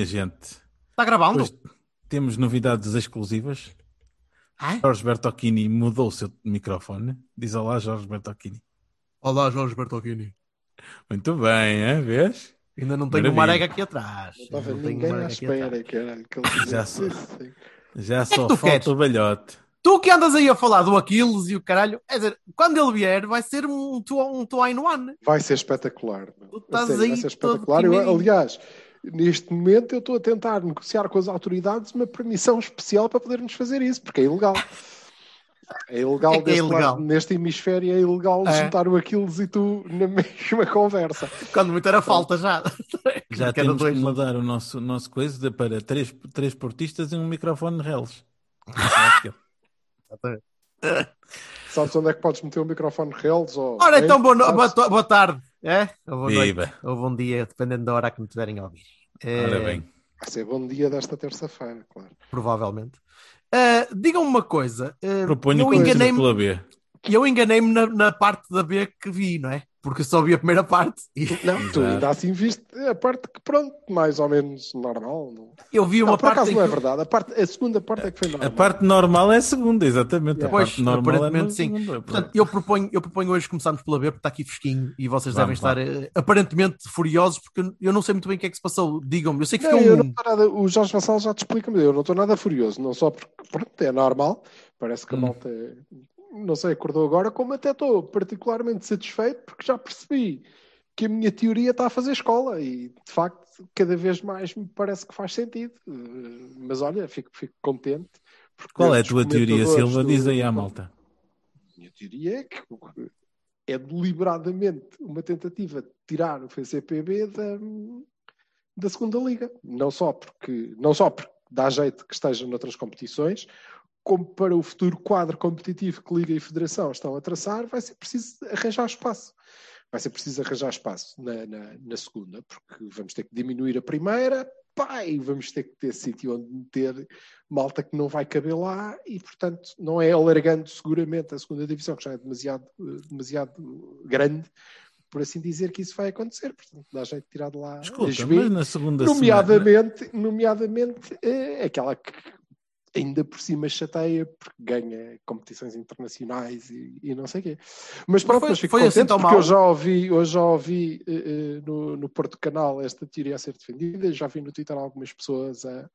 Minha gente. Está gravando? Hoje temos novidades exclusivas. Ah? Jorge Bertocchini mudou o seu microfone. Diz olá, Jorge Bertocchini. Olá, Jorge Bertocchini. Muito bem, é? vês? Ainda não tenho uma arega aqui atrás. Não estava Não tenho ninguém à espera, caralho, Já isso. Já que só tu falta queres? o velhote. Tu que andas aí a falar do Aquiles e o caralho, quer dizer, quando ele vier, vai ser um two, um two in one. Vai ser espetacular. meu. Tu estás sério, aí vai ser espetacular. Eu, aliás, neste momento eu estou a tentar negociar com as autoridades uma permissão especial para podermos fazer isso, porque é ilegal. É ilegal, É é deste ilegal. lado, neste hemisfério é ilegal É. juntar o Aquiles e tu na mesma conversa. Quando muito era falta já. Já temos dois. que mudar o nosso, nosso coisa de- para três, três portistas e um microfone reles. Sabes onde é que podes meter o microfone reles? Ou, Ora, hein? então, boa, boa, boa tarde. É? Ou boa noite. Viva! Ou bom dia, dependendo da hora que me tiverem a ouvir. É, bem. Vai ser bom dia desta terça-feira, claro. Provavelmente. Ah, Digam-me uma coisa. ah, Proponho eu enganei-me pela B. eu enganei-me na, na parte da B que vi, não é? Porque eu só vi a primeira parte. E Não, tu ainda assim viste a parte que, pronto, mais ou menos normal. Não, eu vi uma não por parte. acaso não é verdade. A, parte, a segunda parte é que foi normal. A parte normal é a segunda, exatamente. A Pois, parte normal é aparentemente na sim. segunda. Portanto, eu proponho, eu proponho hoje começarmos pela B, porque está aqui fresquinho e vocês Vamos devem estar eh, aparentemente furiosos, porque eu- não sei muito bem o que é que se passou. Digam-me, eu sei que Não, ficou eu um. não estou nada, o Jorge Vassal já te explica, mas eu não estou nada furioso, não só porque pronto, é normal, parece que a Hum. Não sei, acordou agora, como até estou particularmente satisfeito porque já percebi que a minha teoria está a fazer escola e de facto cada vez mais me parece que faz sentido. Eh, Mas olha, fico, fico contente. porque Qual é a tua teoria, Silva? do- Diz aí à malta. A minha teoria é que é deliberadamente uma tentativa de tirar o FCPB da, da segunda liga. Não só porque não só porque dá jeito que esteja noutras competições, como para o futuro quadro competitivo que Liga e Federação estão a traçar, vai ser preciso arranjar espaço. Vai ser preciso arranjar espaço na, na, na segunda, porque vamos ter que diminuir a primeira, pai, vamos ter que ter sítio onde meter malta que não vai caber lá e, portanto, não é alargando seguramente a segunda divisão, que já é demasiado, demasiado grande, por assim dizer, que isso vai acontecer. Portanto, dá jeito de tirar de lá Escuta, mas na segunda semana... nomeadamente, nomeadamente eh, aquela que ainda por cima chateia porque ganha competições internacionais e, e não sei o quê. Mas pronto, mas fico foi assim contente tão porque mal? eu já ouvi, eu já ouvi eh, no, no Porto Canal esta teoria a ser defendida, já vi no Twitter algumas pessoas a,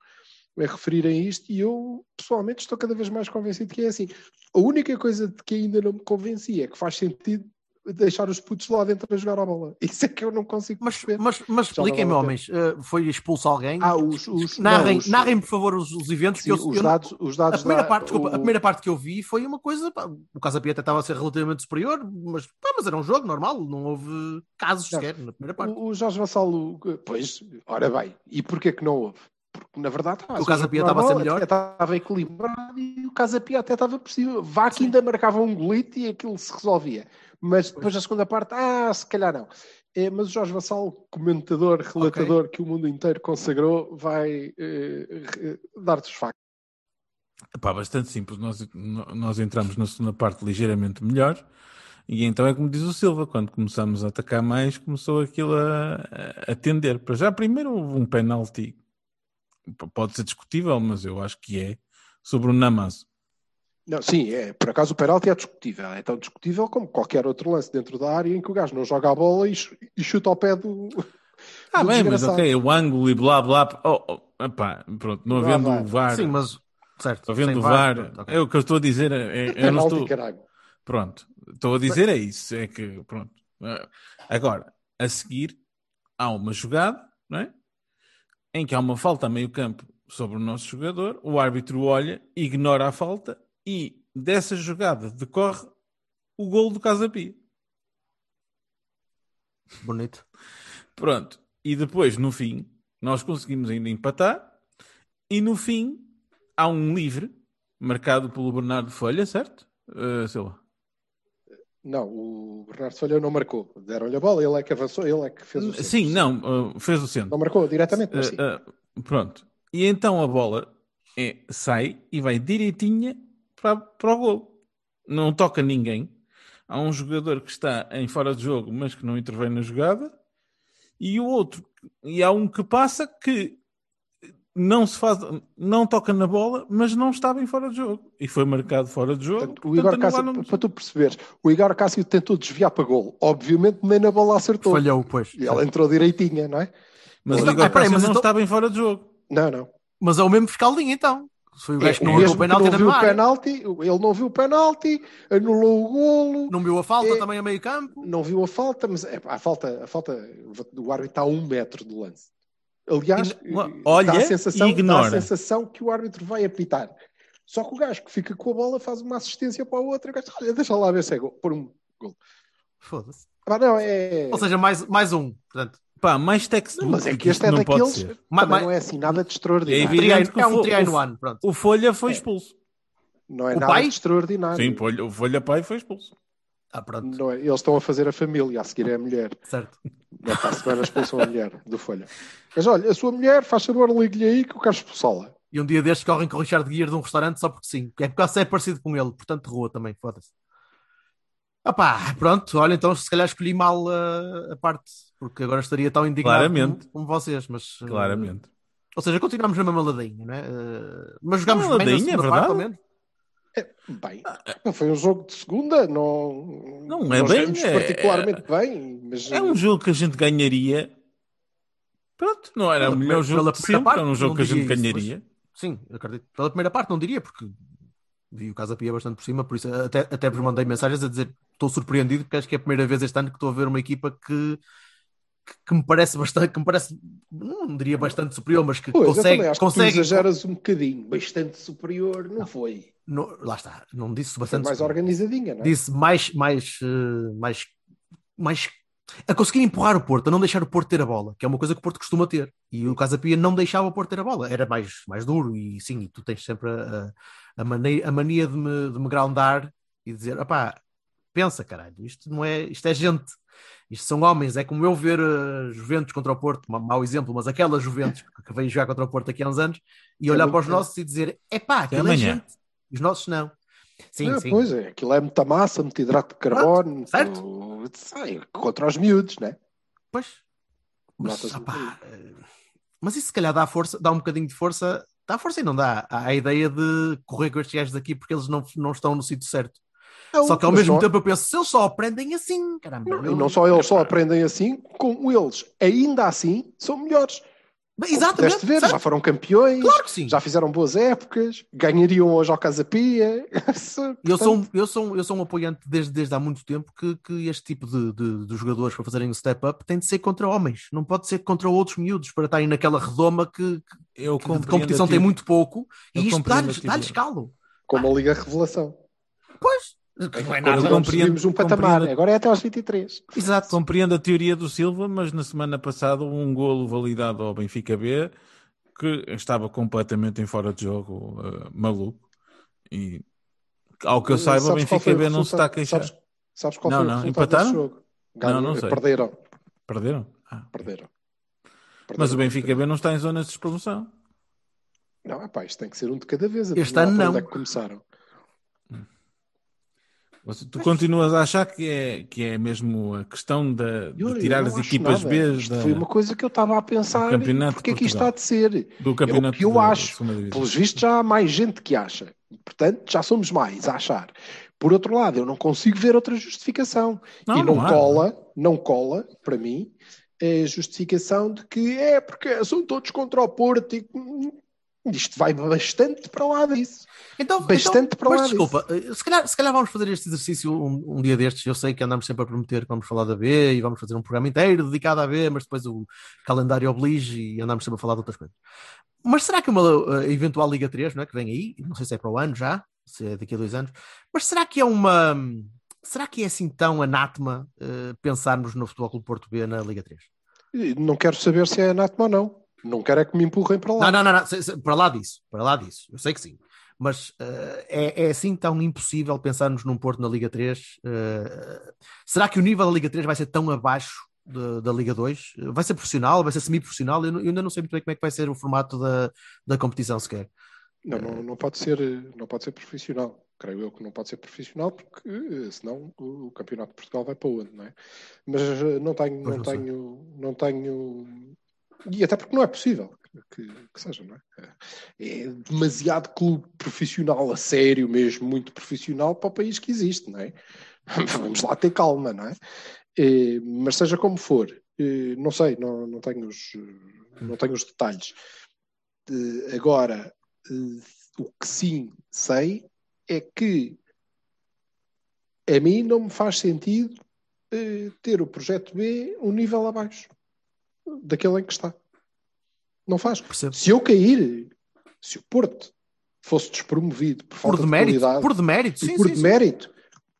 a referirem isto e eu pessoalmente estou cada vez mais convencido que é assim. A única coisa de que ainda não me convenci é que faz sentido deixar os putos lá dentro a jogar a bola. Isso é que eu não consigo Mas, perceber. mas, mas não expliquem-me, a homens, eh, foi expulso alguém? Ah, os, os, narrem, não, os- narrem, por favor, os, os eventos sim, que eu, os eu não- dados, os dados A primeira, da- parte, desculpa, a o- primeira parte que eu vi foi uma coisa. pá, o Casa Pia até estava a ser relativamente superior, mas, pá, mas era um jogo normal, não houve casos Não. sequer na primeira parte. O, o Jorge Vassalo, pois, ora bem, e porquê que não houve? Porque na verdade estava O Casa Pia estava a ser melhor. Estava equilibrado e o Casa Pia até estava possível. Vá que ainda marcava um golito e aquilo se resolvia. Mas depois da segunda parte, ah, se calhar não. É, mas o Jorge Vassalo, comentador, relatador que o mundo inteiro consagrou, vai eh, dar-te os factos. Bastante simples. Nós, nós entramos na segunda parte ligeiramente melhor. E então é como diz o Silva, quando começamos a atacar mais, começou aquilo a, a atender. Para já, primeiro houve um penalti, pode ser discutível, mas eu acho que é, sobre o Namazo. Não, sim, é, por acaso o penalti é discutível. É tão discutível como qualquer outro lance dentro da área em que o gajo não joga a bola e, e chuta ao pé do. Ah, do bem, mas desgraçado. ok, o ângulo e blá blá. Oh, oh, epá, pronto, não havendo o VAR. Sim, mas. Certo. Havendo o VAR, pronto, ok. é o que eu estou a dizer. é- é- eu não estou. caralho. Pronto, estou a dizer é isso. É que, pronto. Ah, Agora, a seguir, há uma jogada, não é? Em que há uma falta a meio campo sobre o nosso jogador, o árbitro olha, ignora a falta e dessa jogada decorre o gol do Casa Pia. Bonito. Pronto. E depois, no fim, nós conseguimos ainda empatar. E no fim, há um livre marcado pelo Bernardo Folha, certo? Uh, Silva. Não, o Bernardo Folha não marcou. Deram-lhe a bola, ele é que avançou, ele é que fez o centro. Sim, não, uh, fez o centro. Não marcou diretamente, mas sim. Uh, uh, pronto. E então a bola é, sai e vai direitinha para, para o gol. Não toca ninguém. Há um jogador que está em fora de jogo, mas que não intervém na jogada. E o outro, e há um que passa que não se faz, não toca na bola, mas não estava em fora de jogo. E foi marcado fora de jogo. Portanto, o Igor Cássio, não... para tu perceberes, o Igor Cássio tentou desviar para gol. Obviamente nem na bola acertou. Falhou, pois. E ela entrou direitinha, não é? Mas o Igor ah, Cássio não então... estava em fora de jogo. Não, não. Mas é o mesmo fiscalinho, então. Foi o gajo que não viu o penalti não viu o penalti, ele não viu o penalti, anulou o golo. Não viu a falta é, também a meio campo. Não viu a falta, mas é, a falta, a falta, o árbitro está a um metro do lance. Aliás, olha, dá, a sensação, ignora. dá a sensação que o árbitro vai apitar. Só que o gajo que fica com a bola faz uma assistência para o outro. Gajo, olha, deixa lá ver se é gol. Por um gol. Foda-se. Ah, não, é... Ou seja, mais, mais um. Portanto, Pá, mais texto. Mas é que este é daqueles. Mas, não é assim nada de extraordinário. É, é um triângulo ano. Pronto. O Folha foi expulso. Não é O nada pai? de extraordinário. Sim, o Folha Pai foi expulso. Ah, pronto. Não é- Eles estão a fazer a família, a seguir é a mulher. Certo. Não para a semana expulsam a mulher do Folha. Mas olha, a sua mulher, faz favor, ligue-lhe aí que eu quero expulsá-la. E um dia destes correm com o Richard Guiar de um restaurante só porque sim. É porque é parecido com ele, portanto, rua também, foda-se. Opá, pronto, olha, então se calhar escolhi mal a, a parte, porque agora estaria tão indignado Claramente. Como, como vocês, mas... uh, Claramente. Ou seja, continuamos na mesma ladinha, não é? Uh, mas jogamos Uma bem na ladinha, é verdade. ao menos. Bem, não foi um jogo de segunda, não, Não é nós bem, é- particularmente bem, mas É um jogo que a gente ganharia. Pronto, não era o Pela melhor primeira- jogo pela de sempre, parte, era um jogo que a gente isso, ganharia. Sim, acredito. Pela primeira parte não diria, porque vi o Casa Pia bastante por cima, por isso até, até vos mandei mensagens a dizer estou surpreendido, porque acho que é a primeira vez este ano que estou a ver uma equipa que, que, me parece bastante, que me parece, não diria bastante superior, mas que Pois, consegue, acho consegue que exageras um bocadinho, bastante superior, não, foi. não- lá está, não disse Foi bastante mais superior. organizadinha, não é? disse mais, mais, eh, mais, mais a conseguir empurrar o Porto, a não deixar o Porto ter a bola, que é uma coisa que o Porto costuma ter. E o Casa Pia não deixava o Porto ter a bola, era mais, mais duro. E sim, e tu tens sempre a, a, mania, a mania de me, de me groundar e dizer: opá, pensa caralho, isto não é, isto é gente. Isto são homens, é como eu ver a Juventus contra o Porto, ma- mau exemplo, mas aquela Juventus que veio jogar contra o Porto aqui há uns anos e olhar muito para os nossos e dizer: é pá, aquilo é gente. Os nossos não. Sim, Ah, sim. Pois é, aquilo é muita massa, muito hidrato de carbono, certo. sai, contra os miúdos, né? Pois. Mas, opá, eh, mas isso se calhar dá força, dá um bocadinho de força, dá força e não dá. Há a ideia de correr com estes gajos daqui porque eles não, não estão no sítio certo. Só que ao Mas mesmo só- tempo eu penso, se eles só aprendem assim, caramba. Não, eu- e não só eles só aprendem assim, como eles, ainda assim, são melhores. Exatamente. ver, já foram campeões, Claro que sim. já fizeram boas épocas, ganhariam hoje ao Casa Pia. Eu sou, um- eu, sou, um- eu sou um apoiante desde, desde há muito tempo que, que este tipo de, de, de jogadores para fazerem o step up tem de ser contra homens, não pode ser contra outros miúdos para estarem naquela redoma que, que Eu de compreendo competição tem muito pouco Eu e isto dá-lhes dá-lhes calo. Como a Liga Revelação. Pois, não é nada. Compreendo- um patamar, compreendo- agora é até aos 23. Exato. Compreendo a teoria do Silva, mas na semana passada um golo validado ao Benfica B que estava completamente em fora de jogo, eh, maluco. E ao que eu saiba, o Sabes Benfica B não se está a queixar. Sabes, sabes qual Não, foi não, o empataram? jogo? Ganham- não sei. Perderam. Perderam? Ah. Perderam. Mas o Perderam. Benfica B não está em zonas de despromoção. Não, epá, isto tem que ser um de cada vez. Este ano por não. é que começaram? Você- Tu continuas a achar que é, que é mesmo a questão de Eu- tirar eu as equipas nada. B Isto da- foi uma coisa que eu estava a pensar. do Campeonato Porque é de que isto há de ser? do campeonato É o que eu da acho. Pelos vistos, já há mais gente que acha. Portanto, já somos mais a achar. Por outro lado, eu não consigo ver outra justificação. Não, e não, não cola, não cola, para mim, a justificação de que é porque são todos contra o Porto e isto vai bastante para lá disso. Então, Bastante então, para mas lá desculpa, eh, se calhar, se calhar vamos fazer este exercício um, um dia destes. Eu sei que andamos sempre a prometer que vamos falar da B e vamos fazer um programa inteiro dedicado à B, mas depois o calendário oblige e andamos sempre a falar de outras coisas. Mas será que uma eh, eventual Liga 3, não é? Que vem aí, não sei se é para o ano já, se é daqui a dois anos, mas será que é uma. será que é assim tão anátema eh, pensarmos no Futebol Clube Porto B na Liga 3? E Não quero saber se é anátema ou não. Não quero é que me empurrem para lá. Não, não, não, não, para lá disso, para lá disso, eu sei que sim. Mas eh, é, é assim tão impossível pensarmos num Porto na Liga 3? Eh, será que o nível da Liga 3 vai ser tão abaixo de- da Liga 2? Vai ser profissional? Vai ser semi-profissional? Eu, eu ainda não sei muito bem como é que vai ser o formato da, da competição sequer. Não, não, não pode ser, não pode ser profissional. Creio eu que não pode ser profissional, porque eh, senão o, Campeonato de Portugal vai para onde, não é? Mas não tenho, não não tenho, não tenho. E até porque não é possível que, que seja, não é? É demasiado clube profissional, a sério mesmo, muito profissional para o país que existe, não é? Vamos lá ter calma, não é? Eh, Mas seja como for, eh, não sei, não, não, tenho, os, não tenho os detalhes. Agora, eh, o que sim sei é que a mim não me faz sentido ter o projeto B um nível abaixo daquele em que está. Não faz. Percebo. Se eu cair, se o Porto fosse despromovido por Por falta de demérito, qualidade por demérito, sim, por sim, sim. demérito,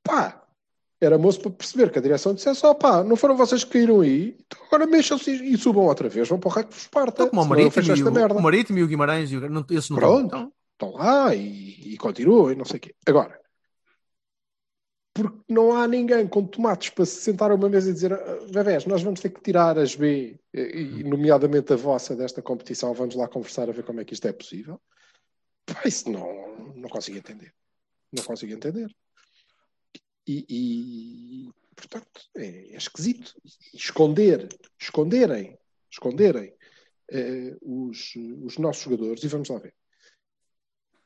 pá, era moço para perceber que a direção dissesse: ó pá, não foram vocês que caíram aí, então agora mexam-se e subam outra vez, vão para o raio que vos parta. Então, como o Marítimo, e esta o, merda. o Marítimo e o Guimarães, e o, não, esses não Pronto. estão. Estão lá e, e continuam e não sei o quê. Agora, porque não há ninguém com tomates para se sentar a uma mesa e dizer "Ah, bebés, nós vamos ter que tirar as B, e nomeadamente a vossa desta competição, vamos lá conversar a ver como é que isto é possível. Pá, isso não, não consigo entender. Não consigo entender. E, e, portanto, é, é esquisito. E esconder, esconderem, esconderem eh, os, os nossos jogadores, e vamos lá ver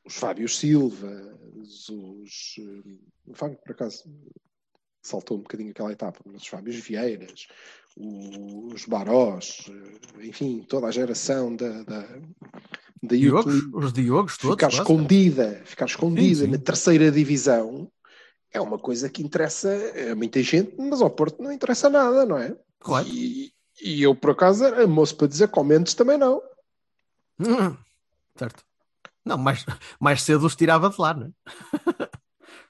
os Fábio Silva, os. eh, O Fábio, por acaso, saltou um bocadinho aquela etapa, mas os Fábios Vieiras, os Barós, eh, enfim, toda a geração da, da, da Diogos, os Diogos todos. ficar quase. escondida, ficar escondida Sim, sim. na terceira divisão é uma coisa que interessa a muita gente, mas ao Porto não interessa nada, não é? Claro. E, e eu, por acaso, era moço para dizer comentos também não. Hum, Certo. Não, mais, mais cedo os tirava de lá, não é?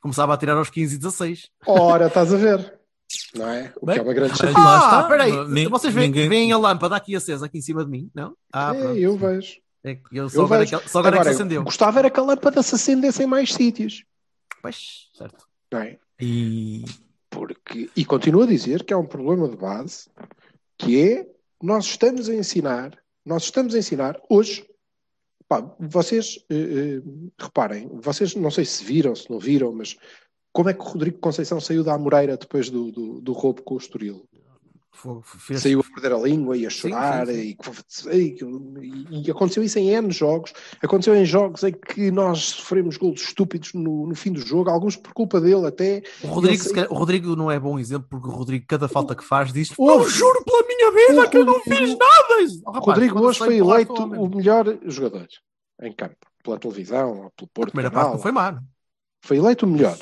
Começava a tirar aos 15 e 16. Ora, estás a ver, não é? O Bem, que é uma grande chatice. lá Ah, está. espera aí. Vocês veem, ninguém- veem a lâmpada aqui acesa, aqui em cima de mim, não? Ah, É, eu vejo. É que eu só Eu agora, vejo. é que- só agora é que Agora, se acendeu. gostava era que a lâmpada se acendesse em mais sítios, Pois, certo. não é? E Porque, e continuo a dizer que há um problema de base, que é, nós estamos a ensinar, nós estamos a ensinar hoje, pá, vocês, eh, reparem, vocês não sei se viram, se não viram, mas como é que o Rodrigo Conceição saiu da Amoreira depois do, do, do roubo com o Estoril? Fez- Saiu a perder a língua e a chorar sim, E, e- e aconteceu isso em N jogos aconteceu em jogos em que nós sofremos golos estúpidos no, no fim do jogo alguns por culpa dele até O Rodrigo, Ele se calhar- o Rodrigo não é bom exemplo porque o Rodrigo, cada falta que faz, diz: O- Eu juro pela minha vida o que eu não fiz nada. Oh, rapaz, Rodrigo hoje foi eleito o melhor jogador em campo, pela televisão, pelo A Porto. primeira Canal. parte não foi má. não? Foi eleito o melhor.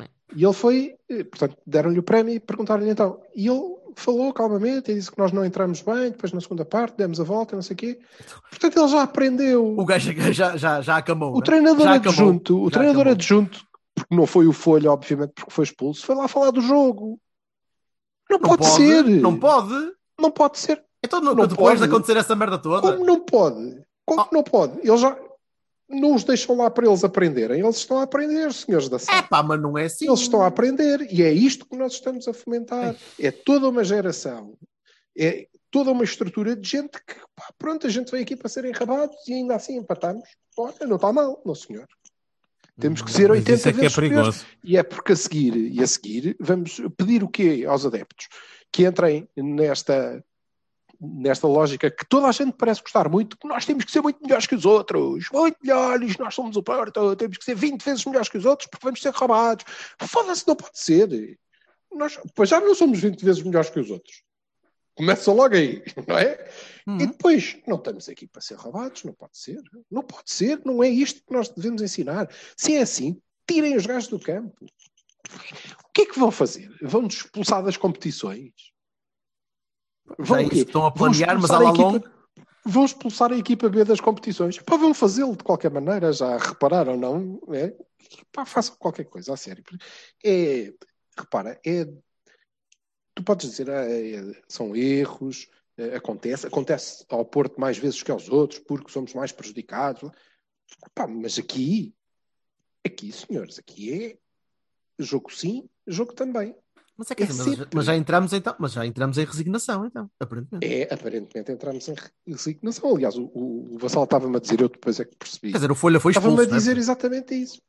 É. E ele foi, eh, portanto, deram-lhe o prémio e perguntaram-lhe então. E ele falou calmamente e disse que nós não entramos bem, depois na segunda parte demos a volta, não sei o quê. Portanto, ele já aprendeu. O gajo já, já, já acamou. O né? treinador Já adjunto, acabou, o treinador acabou. adjunto, porque não foi o Folha, obviamente, porque foi expulso, foi lá falar do jogo. Não, Não pode, pode, ser. Não pode. Não pode ser. Então, não, Não depois pode. de acontecer essa merda toda, Como não pode? Como Ah. não pode? Eles já não os deixam lá para eles aprenderem. Eles estão a aprender, senhores da é SAP. pá, mas não é assim. Eles estão a aprender. E é isto que nós estamos a fomentar. É toda uma geração. É toda uma estrutura de gente que, pá, pronto, a gente veio aqui para ser enrabados e ainda assim empatamos. Olha, não está mal, não senhor. Temos que ser mas 80 isso é que é vezes superiores. perigoso. E é porque a seguir, e a seguir, vamos pedir o quê aos adeptos? Que entrem nesta, nesta lógica que toda a gente parece gostar muito, que nós temos que ser muito melhores que os outros, muito melhores, nós somos o Porto, temos que ser 20 vezes melhores que os outros porque vamos ser roubados. Foda-se, não pode ser. Nós, pois já não somos 20 vezes melhores que os outros. Começa logo aí, não é? Hum. E depois, não estamos aqui para ser roubados, não pode ser. Não pode ser, não é isto que nós devemos ensinar. Se é assim, tirem os gajos do campo. O que é que vão fazer? Vão-nos expulsar das competições? Já é o isso quê? que estão a Vão planear, mas à la equipa-. Vão expulsar a equipa B das competições. Pá, vão fazê-lo de qualquer maneira, já repararam, não? É? Pá, façam qualquer coisa, a sério. É, repara, é. Tu podes dizer, ah, é- são erros, eh, acontece, acontece ao Porto mais vezes que aos outros, porque somos mais prejudicados. Pá, mas aqui, aqui, senhores, aqui é jogo sim, jogo também. Mas é que É mas, sempre. mas já entramos então, mas já entramos em resignação, então, aparentemente. É, aparentemente entramos em resignação. Aliás, o, o, o Vassal estava-me a dizer, eu depois é que percebi. Quer dizer, o Folha foi expulso. Estava-me a não é? dizer exatamente isso.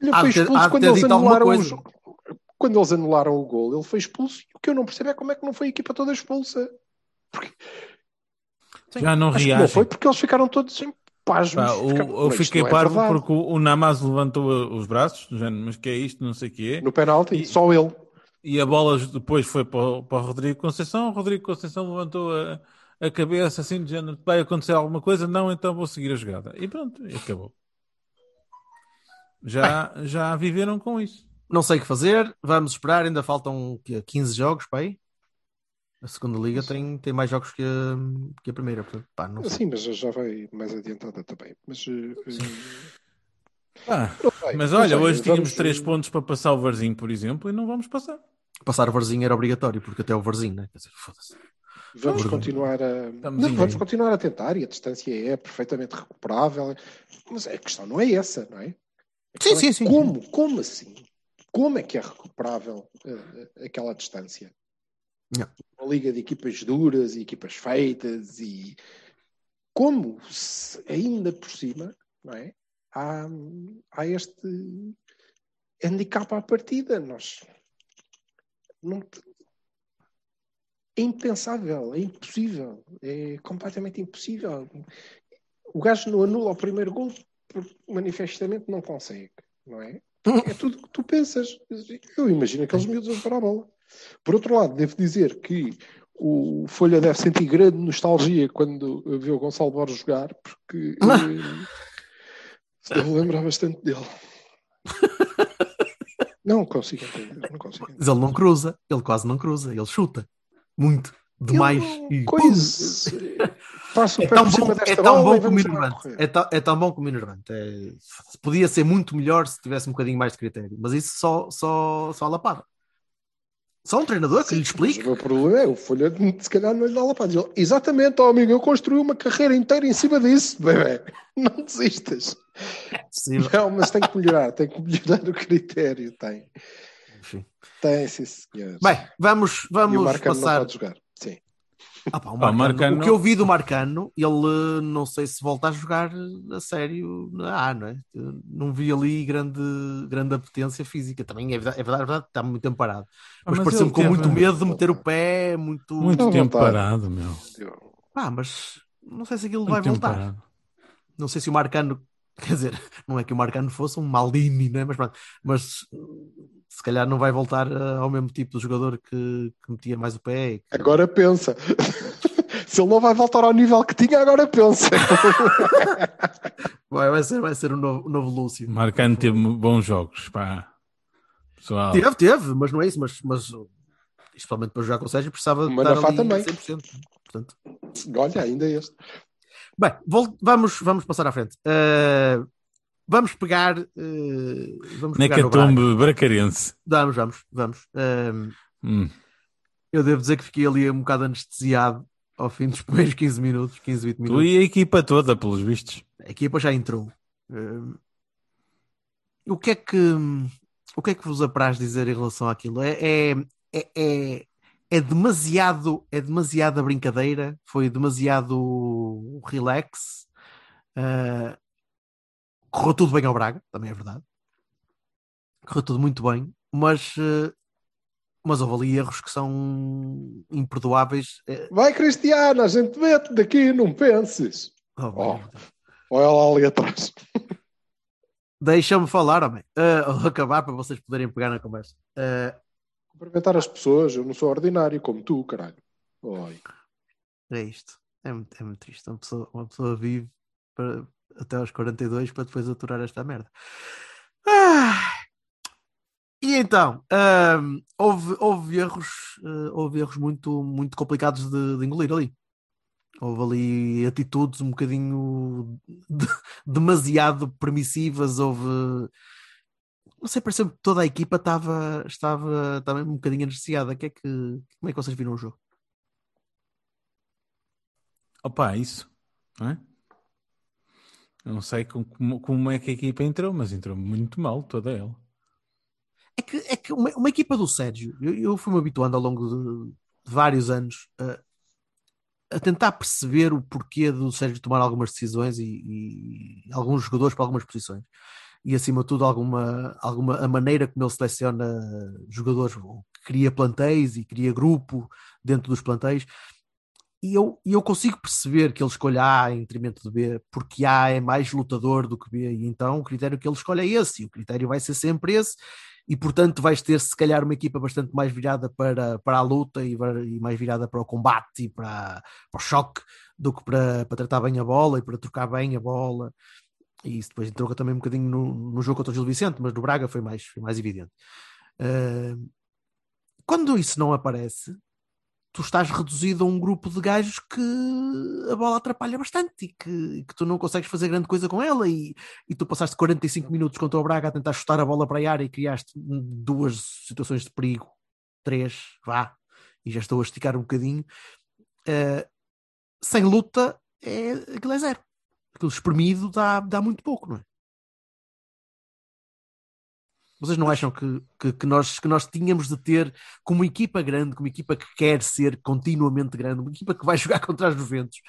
Ele Há foi ter- expulso quando eles anularam o jogo. Quando eles anularam o gol, ele foi expulso. E o que eu não percebo é como é que não foi a equipa toda expulsa. Já não Acho que reagem. não foi porque eles ficaram todos em pasmos. Pá, o- Ficaram, eu "Isto fiquei não é parvo verdade." porque o, o Namaz levantou os braços, género, mas que é isto, não sei o que é. No penalti, E- só ele. E a bola depois foi para o, para o Rodrigo Conceição. O Rodrigo Conceição levantou a, a cabeça assim, de género, vai acontecer alguma coisa? Não, então vou seguir a jogada. E pronto, e acabou. Já, já viveram com isso. Não sei o que fazer, vamos esperar, ainda faltam quê, 15 jogos para aí. A segunda liga tem, tem mais jogos que a, que a primeira. portanto, pá, não. Sim, mas já vai mais adiantada também. Mas, eh, eh, Ah, sei, mas olha, sei, hoje tínhamos vamos- 3 pontos para passar o Varzinho, por exemplo, e não vamos passar. Passar o Varzinho era obrigatório, porque até o Varzinho, né? Quer dizer, foda-se. Vamos continuar a. Estamos Não, vamos continuar a tentar e a distância é perfeitamente recuperável. Mas a questão não é essa, não é? Sim, questão sim, é sim. Como? Como assim? Como é que é recuperável eh, aquela distância? Não. Uma liga de equipas duras e equipas feitas e como se ainda por cima, não é? Há, há este handicap à partida. Nós não, é impensável, é impossível, é completamente impossível. O gajo não anula o primeiro gol porque manifestamente não consegue, não é? É tudo o que tu pensas. Eu imagino aqueles miúdos a jogar a bola. Por outro lado, devo dizer que o Folha deve sentir grande nostalgia quando vê o Gonçalo Borges jogar, porque eh, ele lembra bastante dele. Não consigo entender, não consigo entender. Mas ele não cruza, ele quase não cruza, ele chuta muito, demais. Ele, e coisa, passa É pé tão por cima bom, é tão bom como correr. É, tão- é tão bom como. É, podia ser muito melhor se tivesse um bocadinho mais de critério, mas isso só, só, só a lapada. Só um treinador que lhe explique. O meu problema é o Folha, se calhar, não lhe dá lapada. Ele, Exatamente, ó amigo, eu construí uma carreira inteira em cima disso, bebê. Não desistas. É possível. Não, mas tem que melhorar, tem que melhorar o critério. Tem, Enfim. tem, sim, senhor. Bem, vamos, vamos passar. Ah, pá, o, Pá, o Marcano, Marcano- o que eu vi do Marcano, ele não sei se volta a jogar a sério na A, não é? Eu Não vi ali grande, grande apetência física. Também é verdade, é verdade, é verdade, está muito tempo parado. Ah, Mas, mas pareceu-me com teve muito medo de meter o pé, muito. Muito Não, tempo vontade. parado, meu. Eu- Pá, mas não sei se aquilo Muito vai voltar. parado. Não sei se o Marcano, quer dizer, não é que o Marcano fosse um Maldini, né? mas, mas se calhar não vai voltar eh, ao mesmo tipo de jogador que, que metia mais o pé. que- Agora pensa. Se ele não vai voltar ao nível que tinha, agora pensa. Vai, vai ser, vai ser o novo, o novo Lúcio. Marcano teve bons jogos, pá. Pessoal, Teve, teve, mas não é isso, mas, mas especialmente para jogar com o Sérgio precisava de Manafá estar ali também. 100%. Portanto, Olha, ainda este. bem, vamos, vamos passar à frente. Eh, vamos pegar. eh, vamos. Necatombe Bracarense. Vamos, vamos, vamos. Eh, Hum. eu devo dizer que fiquei ali um bocado anestesiado ao fim dos primeiros 15 minutos, 15, 20 Tu minutos. e a equipa toda, pelos vistos. A equipa já entrou. Eh, o que é que o que é que vos apraz dizer em relação àquilo? É, é, é, é, é demasiado é demasiada brincadeira, foi demasiado relax. Eh, correu tudo bem ao Braga, também é verdade. Correu tudo muito bem, mas eh, mas houve ali erros que são imperdoáveis. Eh, Vai, Cristiano, a gente mete daqui, não penses. oh, Oh. Olha lá ali atrás. Deixa-me falar, homem. Uh, vou acabar para vocês poderem pegar na conversa. Uh, Cumprimentar as pessoas, eu não sou ordinário como tu, caralho. Oi. é isto. É muito, é muito triste. Uma pessoa, uma pessoa vive para- até aos 42 para depois aturar esta merda. Ah! E então, ahm, houve, houve erros, eh, houve erros muito, muito complicados de, de engolir ali. Houve ali atitudes um bocadinho de- demasiado permissivas, houve não sei, pareceu que toda a equipa estava, estava também um bocadinho anestesiada. Que é que, como é que vocês viram o jogo? Opa, isso, não é? Não sei com- como, como é que a equipa entrou, mas entrou muito mal toda ela. É que, é que uma, uma equipa do Sérgio, eu, eu fui-me habituando ao longo de, de vários anos a, a tentar perceber o porquê do Sérgio tomar algumas decisões e, e alguns jogadores para algumas posições. E acima de tudo, alguma, alguma a maneira como ele seleciona jogadores, cria plantéis e cria grupo dentro dos plantéis. E eu, e eu consigo perceber que ele escolhe A em detrimento de B, porque A é mais lutador do que B, e então o critério que ele escolhe é esse, e o critério vai ser sempre esse, e portanto vais ter se calhar uma equipa bastante mais virada para, para a luta e, e mais virada para o combate e para, para o choque do que para, para tratar bem a bola e para trocar bem a bola. E isso depois entrou também um bocadinho no, no jogo contra o Gil Vicente, mas no Braga foi mais, foi mais evidente. Ah, quando isso não aparece, tu estás reduzido a um grupo de gajos que a bola atrapalha bastante e que, que tu não consegues fazer grande coisa com ela e, e tu passaste 45 minutos contra o Braga a tentar chutar a bola para a área e criaste duas situações de perigo, três, vá, e já estou a esticar um bocadinho. Eh, sem luta, é, aquilo é zero. Aquilo espremido dá, dá muito pouco, não é? Vocês não acham que, que, que nós, que nós tínhamos de ter, como equipa grande, como equipa que quer ser continuamente grande, uma equipa que vai jogar contra os Juventus,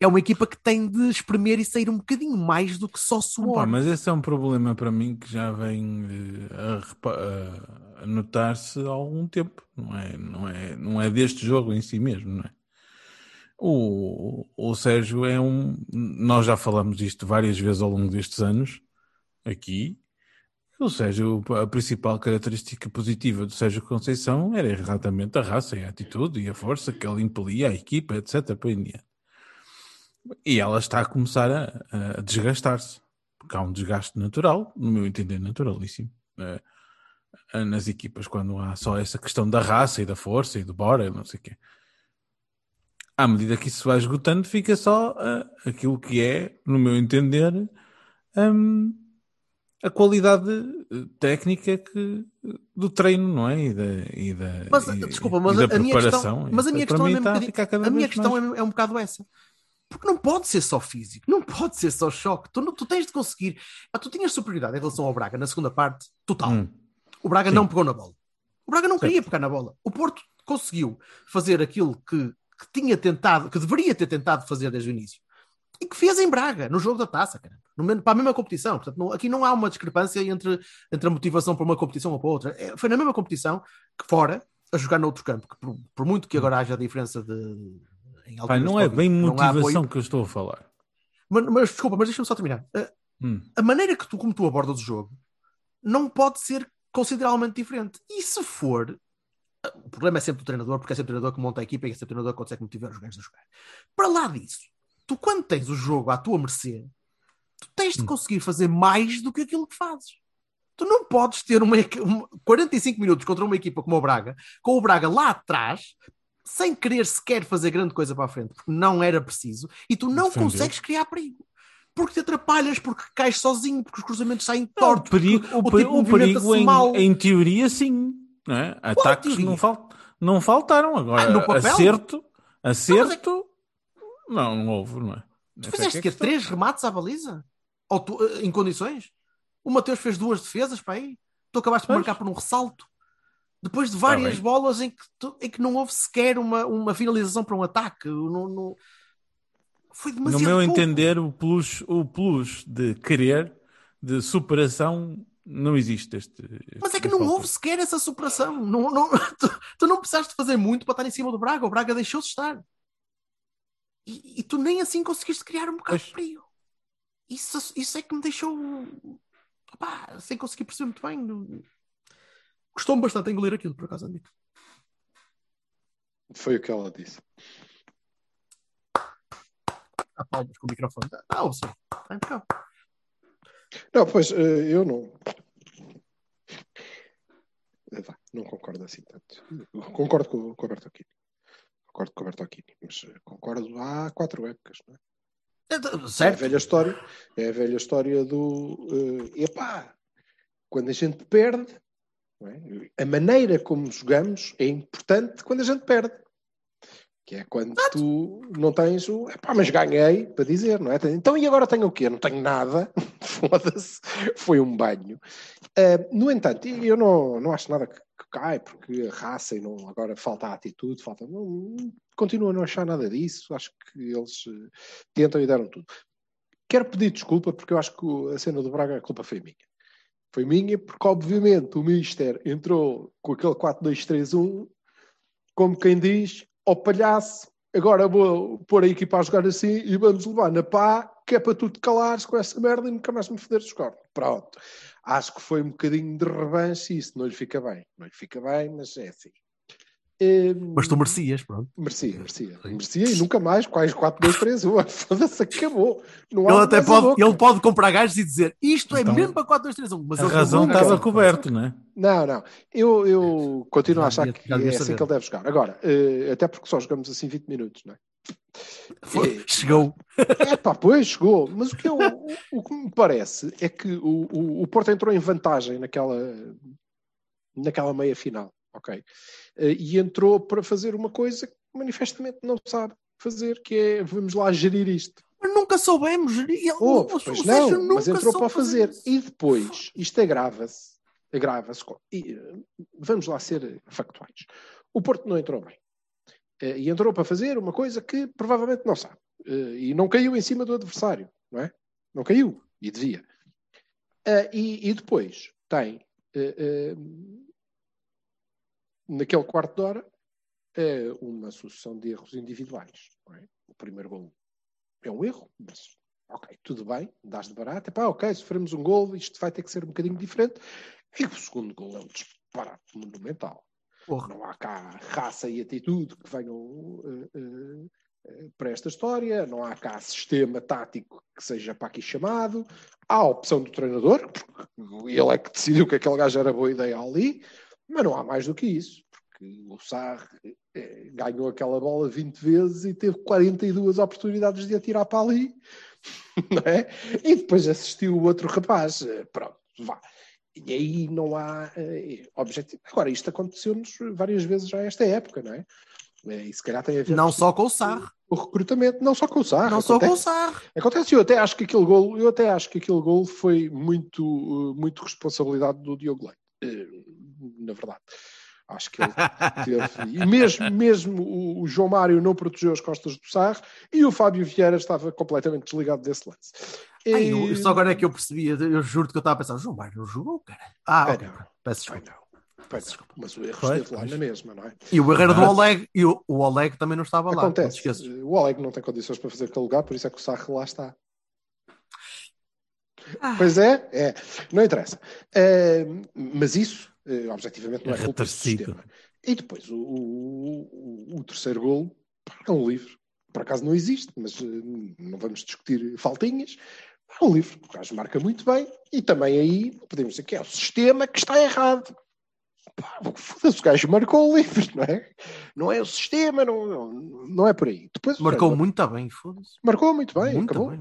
é uma equipa que tem de espremer e sair um bocadinho mais do que só suor. Mas esse é um problema para mim que já vem eh, a- a notar-se há algum tempo. Não é, não, é, não é deste jogo em si mesmo, não é? O, o Sérgio é um. Nós já falamos isto várias vezes ao longo destes anos, aqui. O Sérgio, a principal característica positiva do Sérgio Conceição era exatamente a raça e a atitude e a força que ele impelia a equipa, etc. para. E ela está a começar a, a desgastar-se. Porque há um desgaste natural, no meu entender, naturalíssimo. eh, eh, nas equipas, quando há só essa questão da raça e da força e do bora, não sei o quê. À medida que isso vai esgotando, fica só eh, aquilo que é, no meu entender, hum, a qualidade eh, técnica que, do treino, não é? E da, e da, Mas, e- desculpa, e mas da a, a minha preparação. questão, mas a minha questão, é, a um bocadinho- a minha questão mais. é, é um bocado essa. Porque não pode ser só físico, não pode ser só choque. Tu, não- tu tens de conseguir. Ah, tu tinhas superioridade em relação ao Braga na segunda parte, total. Hum. O Braga Sim. não pegou na bola. O Braga não Certo. queria pegar na bola. O Porto conseguiu fazer aquilo que, que tinha tentado, que deveria ter tentado fazer desde o início. E que fez em Braga, no jogo da taça, cara. No para a mesma competição. Portanto, não- aqui não há uma discrepância entre, entre a motivação para uma competição ou para outra. É, foi na mesma competição que fora, a jogar noutro campo. Que por, por muito que agora haja diferença de. Alturas não é bem motivação que eu estou a falar. Mas, mas, desculpa, mas deixa-me só terminar. A, Hum. a maneira que tu, como tu abordas o jogo, não pode ser consideravelmente diferente. E se for, o problema é sempre o treinador, porque é sempre o treinador que monta a equipa e é sempre o treinador que consegue motivar os gajos a jogar. Para lá disso, tu quando tens o jogo à tua mercê, tu tens de conseguir fazer mais do que aquilo que fazes. Tu não podes ter uma, uma- 45 minutos contra uma equipa como o Braga, com o Braga lá atrás, sem querer sequer fazer grande coisa para a frente, porque não era preciso, e tu não Defender. consegues criar perigo. Porque te atrapalhas, porque cais sozinho, porque os cruzamentos saem Não, o tortos, perigo, porque o, o peri- tipo o perigo em, mal. em teoria, sim. Não é? Ataques não, fal, não faltaram. Agora, Ah, acerto, acerto, é que- não, não houve, não é? Tu é fizeste que é questão. três remates à baliza? Ou tu, eh, em condições? O Mateus fez duas defesas para aí. Tu acabaste de marcar por um ressalto. Depois de várias bem. bolas em que, tu- em que não houve sequer uma, uma finalização para um ataque. Não, não- Foi No demasiado meu pouco. entender, o plus, o plus de querer, de superação, não existe. Este, Mas é que este não fator. houve sequer essa superação. Não, não- tu, tu não precisaste fazer muito para estar em cima do Braga. O Braga deixou-se estar. E, e tu nem assim conseguiste criar um bocado Pois. de frio. Isso, isso é que me deixou opá, sem conseguir perceber muito bem. Não- Custou-me bastante engolir aquilo, por acaso, admito. Foi o que ela disse. Palmas com o microfone. Ah, ouve Está impecável. Não, pois eh, eu não. Eh, não concordo assim tanto. Concordo com, com o Alberto Aquino. Concordo com o Aquino, mas eh, concordo há quatro épocas, não é? É, tá- É a Certo? velha história. É a velha história do. eh, epá, quando a gente perde, é? a maneira como jogamos é importante quando a gente perde. Que é quando tu não tens o. Epá, mas ganhei para dizer, não é? Então e agora tenho o quê? Não tenho nada. Foda-se. Foi um banho. Uh, no entanto, eu não, não acho nada que, que cai, porque a raça e não. Agora falta a atitude, falta. Não, a não achar nada disso. Acho que eles uh, tentam e deram tudo. Quero pedir desculpa, porque eu acho que a cena do Braga, a culpa foi minha. Foi minha, porque obviamente o Mister entrou com aquele 4-2-3-1, como quem diz, ao palhaço, agora vou pôr a equipa a jogar assim e vamos levar na pá, que é para tu te calares com essa merda e nunca mais me foderes cornos. Pronto. Acho que foi um bocadinho de revanche e isso não lhe fica bem. Não lhe fica bem, mas é assim. Um, Mas tu merecias, pronto. Merecia, merecia. Merecia e nunca mais, quais 4, 2, 3, 1. Foda-se, acabou. Não há Ele até a pode, ele pode comprar gajos e dizer isto é Então, mesmo para 4, 2, 3, 1. Mas A razão nunca- estava coberto, não é? Não, não. Eu, eu continuo a Já achar devia- que é devia assim saber. que ele deve jogar. Agora, eh, até porque só jogamos assim 20 minutos, não é? Foi- Chegou. É pá, pois chegou. Mas o que, eu, o, o que me parece é que o, o, o Porto entrou em vantagem naquela, naquela meia final, ok? Eh, E entrou para fazer uma coisa que manifestamente não sabe fazer, que é vamos lá gerir isto. Mas nunca soubemos. Ele, Oh, pois Sérgio não, mas entrou para fazer. isso. E depois, isto agrava-se, agrava-se. eh, Vamos lá ser factuais. O Porto não entrou bem. Eh, E entrou para fazer uma coisa que provavelmente não sabe. E não caiu em cima do adversário, não é? Não caiu. E devia. E, e depois tem, eh, naquele quarto de hora, eh, uma sucessão de erros individuais. é? O primeiro gol é um erro, mas ok, tudo bem, dás de barato, epá, ok, sofremos um gol, isto vai ter que ser um bocadinho diferente. E o segundo gol é um disparate monumental. Porra. Não há cá raça e atitude que venham eh, eh, eh, para esta história, não há cá sistema tático que seja para aqui chamado, há a opção do treinador, porque ele é que decidiu que aquele gajo era boa ideia ali, mas não há mais do que isso, porque o Sarre eh, ganhou aquela bola 20 vezes e teve 42 oportunidades de atirar para ali, não é? E depois assistiu o outro rapaz, eh, pronto, vá. E aí não há eh, objetivo. Agora, isto aconteceu-nos várias vezes já esta época, não é? E se calhar tem a ver Não só com o Sarre. o recrutamento, não só com o Sarre. Não só com o acontece- Sarre. Acontece, eu até acho que aquele gol, eu até acho que aquele gol foi muito, muito responsabilidade do Diogo Leite, na verdade. Acho que ele teve. E mesmo, mesmo o, o João Mário não protegeu as costas do Sarre e o Fábio Vieira estava completamente desligado desse lance. Ai, E- eu- só agora é que eu percebi. Eu juro que eu estava a pensar, João Mário não jogou, cara. Ah, Ai, ok. não. Peço Ai, desculpa. Pois não, Mas o erro esteve lá na mesma, não é? E o erro do. Oleg, e o, o Oleg também não estava lá. Acontece. O Oleg não tem condições para fazer aquele lugar, por isso é que o Sarre lá está. Ah. Pois é, é. Não interessa. Eh, mas isso, eh, objetivamente, não é É culpa do sistema. E depois, o, o- o- o terceiro gol pá, é um livro. Por acaso não existe, mas eh, não vamos discutir faltinhas. É um livro. O gajo marca muito bem. E também aí podemos dizer que é o sistema que está errado. Foda-se, o gajo marcou o livro, não é? Não é o sistema, não, não, não é por aí. Depois, Marcou gajo muito bem, foda-se. Marcou muito bem, Muito acabou. bem.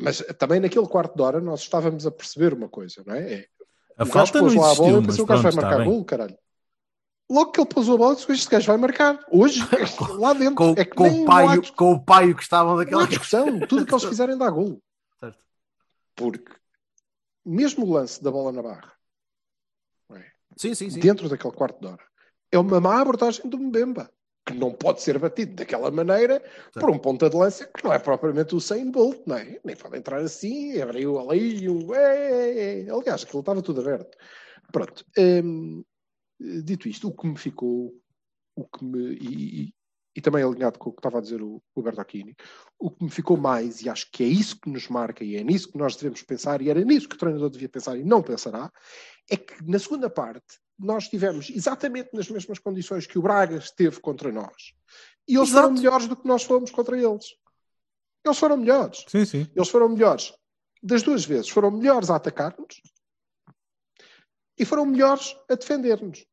Mas também naquele quarto de hora nós estávamos a perceber uma coisa, não é? é A o falta não pôs lá a bola existiu, e mas o gajo vai marcar gol, caralho. Logo que ele pôs a bola, disse, este gajo vai marcar. Hoje, lá dentro. Com, é que com, o paio, dis- com o paio que estavam daquela. discussão. Tudo o que eles fizerem dá gol. Certo. Porque mesmo o lance da bola na barra, Sim, sim, sim. dentro daquele quarto de hora, é uma má abordagem do Mbemba. Que não pode ser batido daquela maneira por um ponta de lança que não é propriamente o Sain Bolt, não é? Nem pode entrar assim, abriu ali um. É, é. Aliás, aquilo estava tudo aberto. Pronto. Hum, dito isto, o que me ficou, o que me. E, e- e também alinhado com o que estava a dizer o, o Bertocchini, o que me ficou mais, e acho que é isso que nos marca e é nisso que nós devemos pensar, e era nisso que o treinador devia pensar e não pensará, é que na segunda parte nós estivemos exatamente nas mesmas condições que o Braga esteve contra nós. E eles Exato. foram melhores do que nós fomos contra eles. Eles foram melhores. Sim, sim. Eles foram melhores. Das duas vezes, foram melhores a atacar-nos e foram melhores a defender-nos.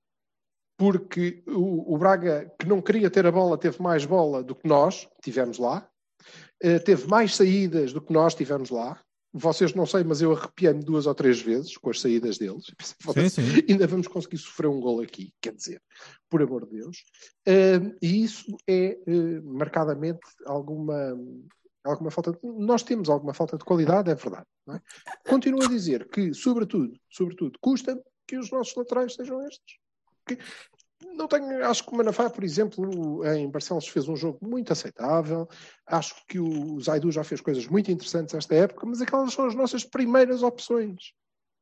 Porque o, o Braga, que não queria ter a bola, teve mais bola do que nós tivemos lá, Eh, teve mais saídas do que nós tivemos lá, vocês não sei, mas eu arrepiei-me duas ou três vezes com as saídas deles. Pensei, Sim, "Foda-se, sim. Ainda vamos conseguir sofrer um gol aqui, quer dizer, por amor de Deus. Ah, e isso é eh, marcadamente alguma, alguma falta. De, nós temos alguma falta de qualidade, é verdade. É? Continuo a dizer que, sobretudo, sobretudo, custa que os nossos laterais sejam estes. Não tenho, acho que o Manafá, por exemplo, em Barcelos fez um jogo muito aceitável. Acho que o Zaidu já fez coisas muito interessantes esta época, mas aquelas são as nossas primeiras opções.